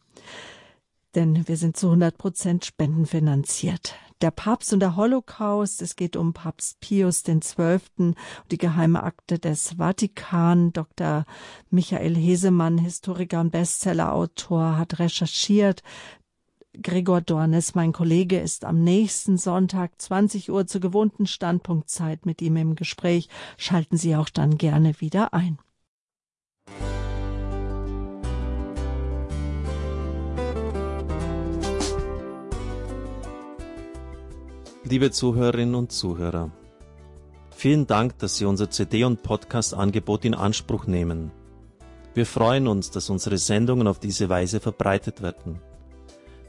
Denn wir sind zu 100 Prozent spendenfinanziert. Der Papst und der Holocaust, es geht um Papst Pius XII. und die geheime Akte des Vatikan. Dr. Michael Hesemann, Historiker und Bestsellerautor, hat recherchiert, Gregor Dornes, mein Kollege, ist am nächsten Sonntag 20 Uhr zur gewohnten Standpunktzeit mit ihm im Gespräch. Schalten Sie auch dann gerne wieder ein. Liebe Zuhörerinnen und Zuhörer, vielen Dank, dass Sie unser CD- und Podcast-Angebot in Anspruch nehmen. Wir freuen uns, dass unsere Sendungen auf diese Weise verbreitet werden.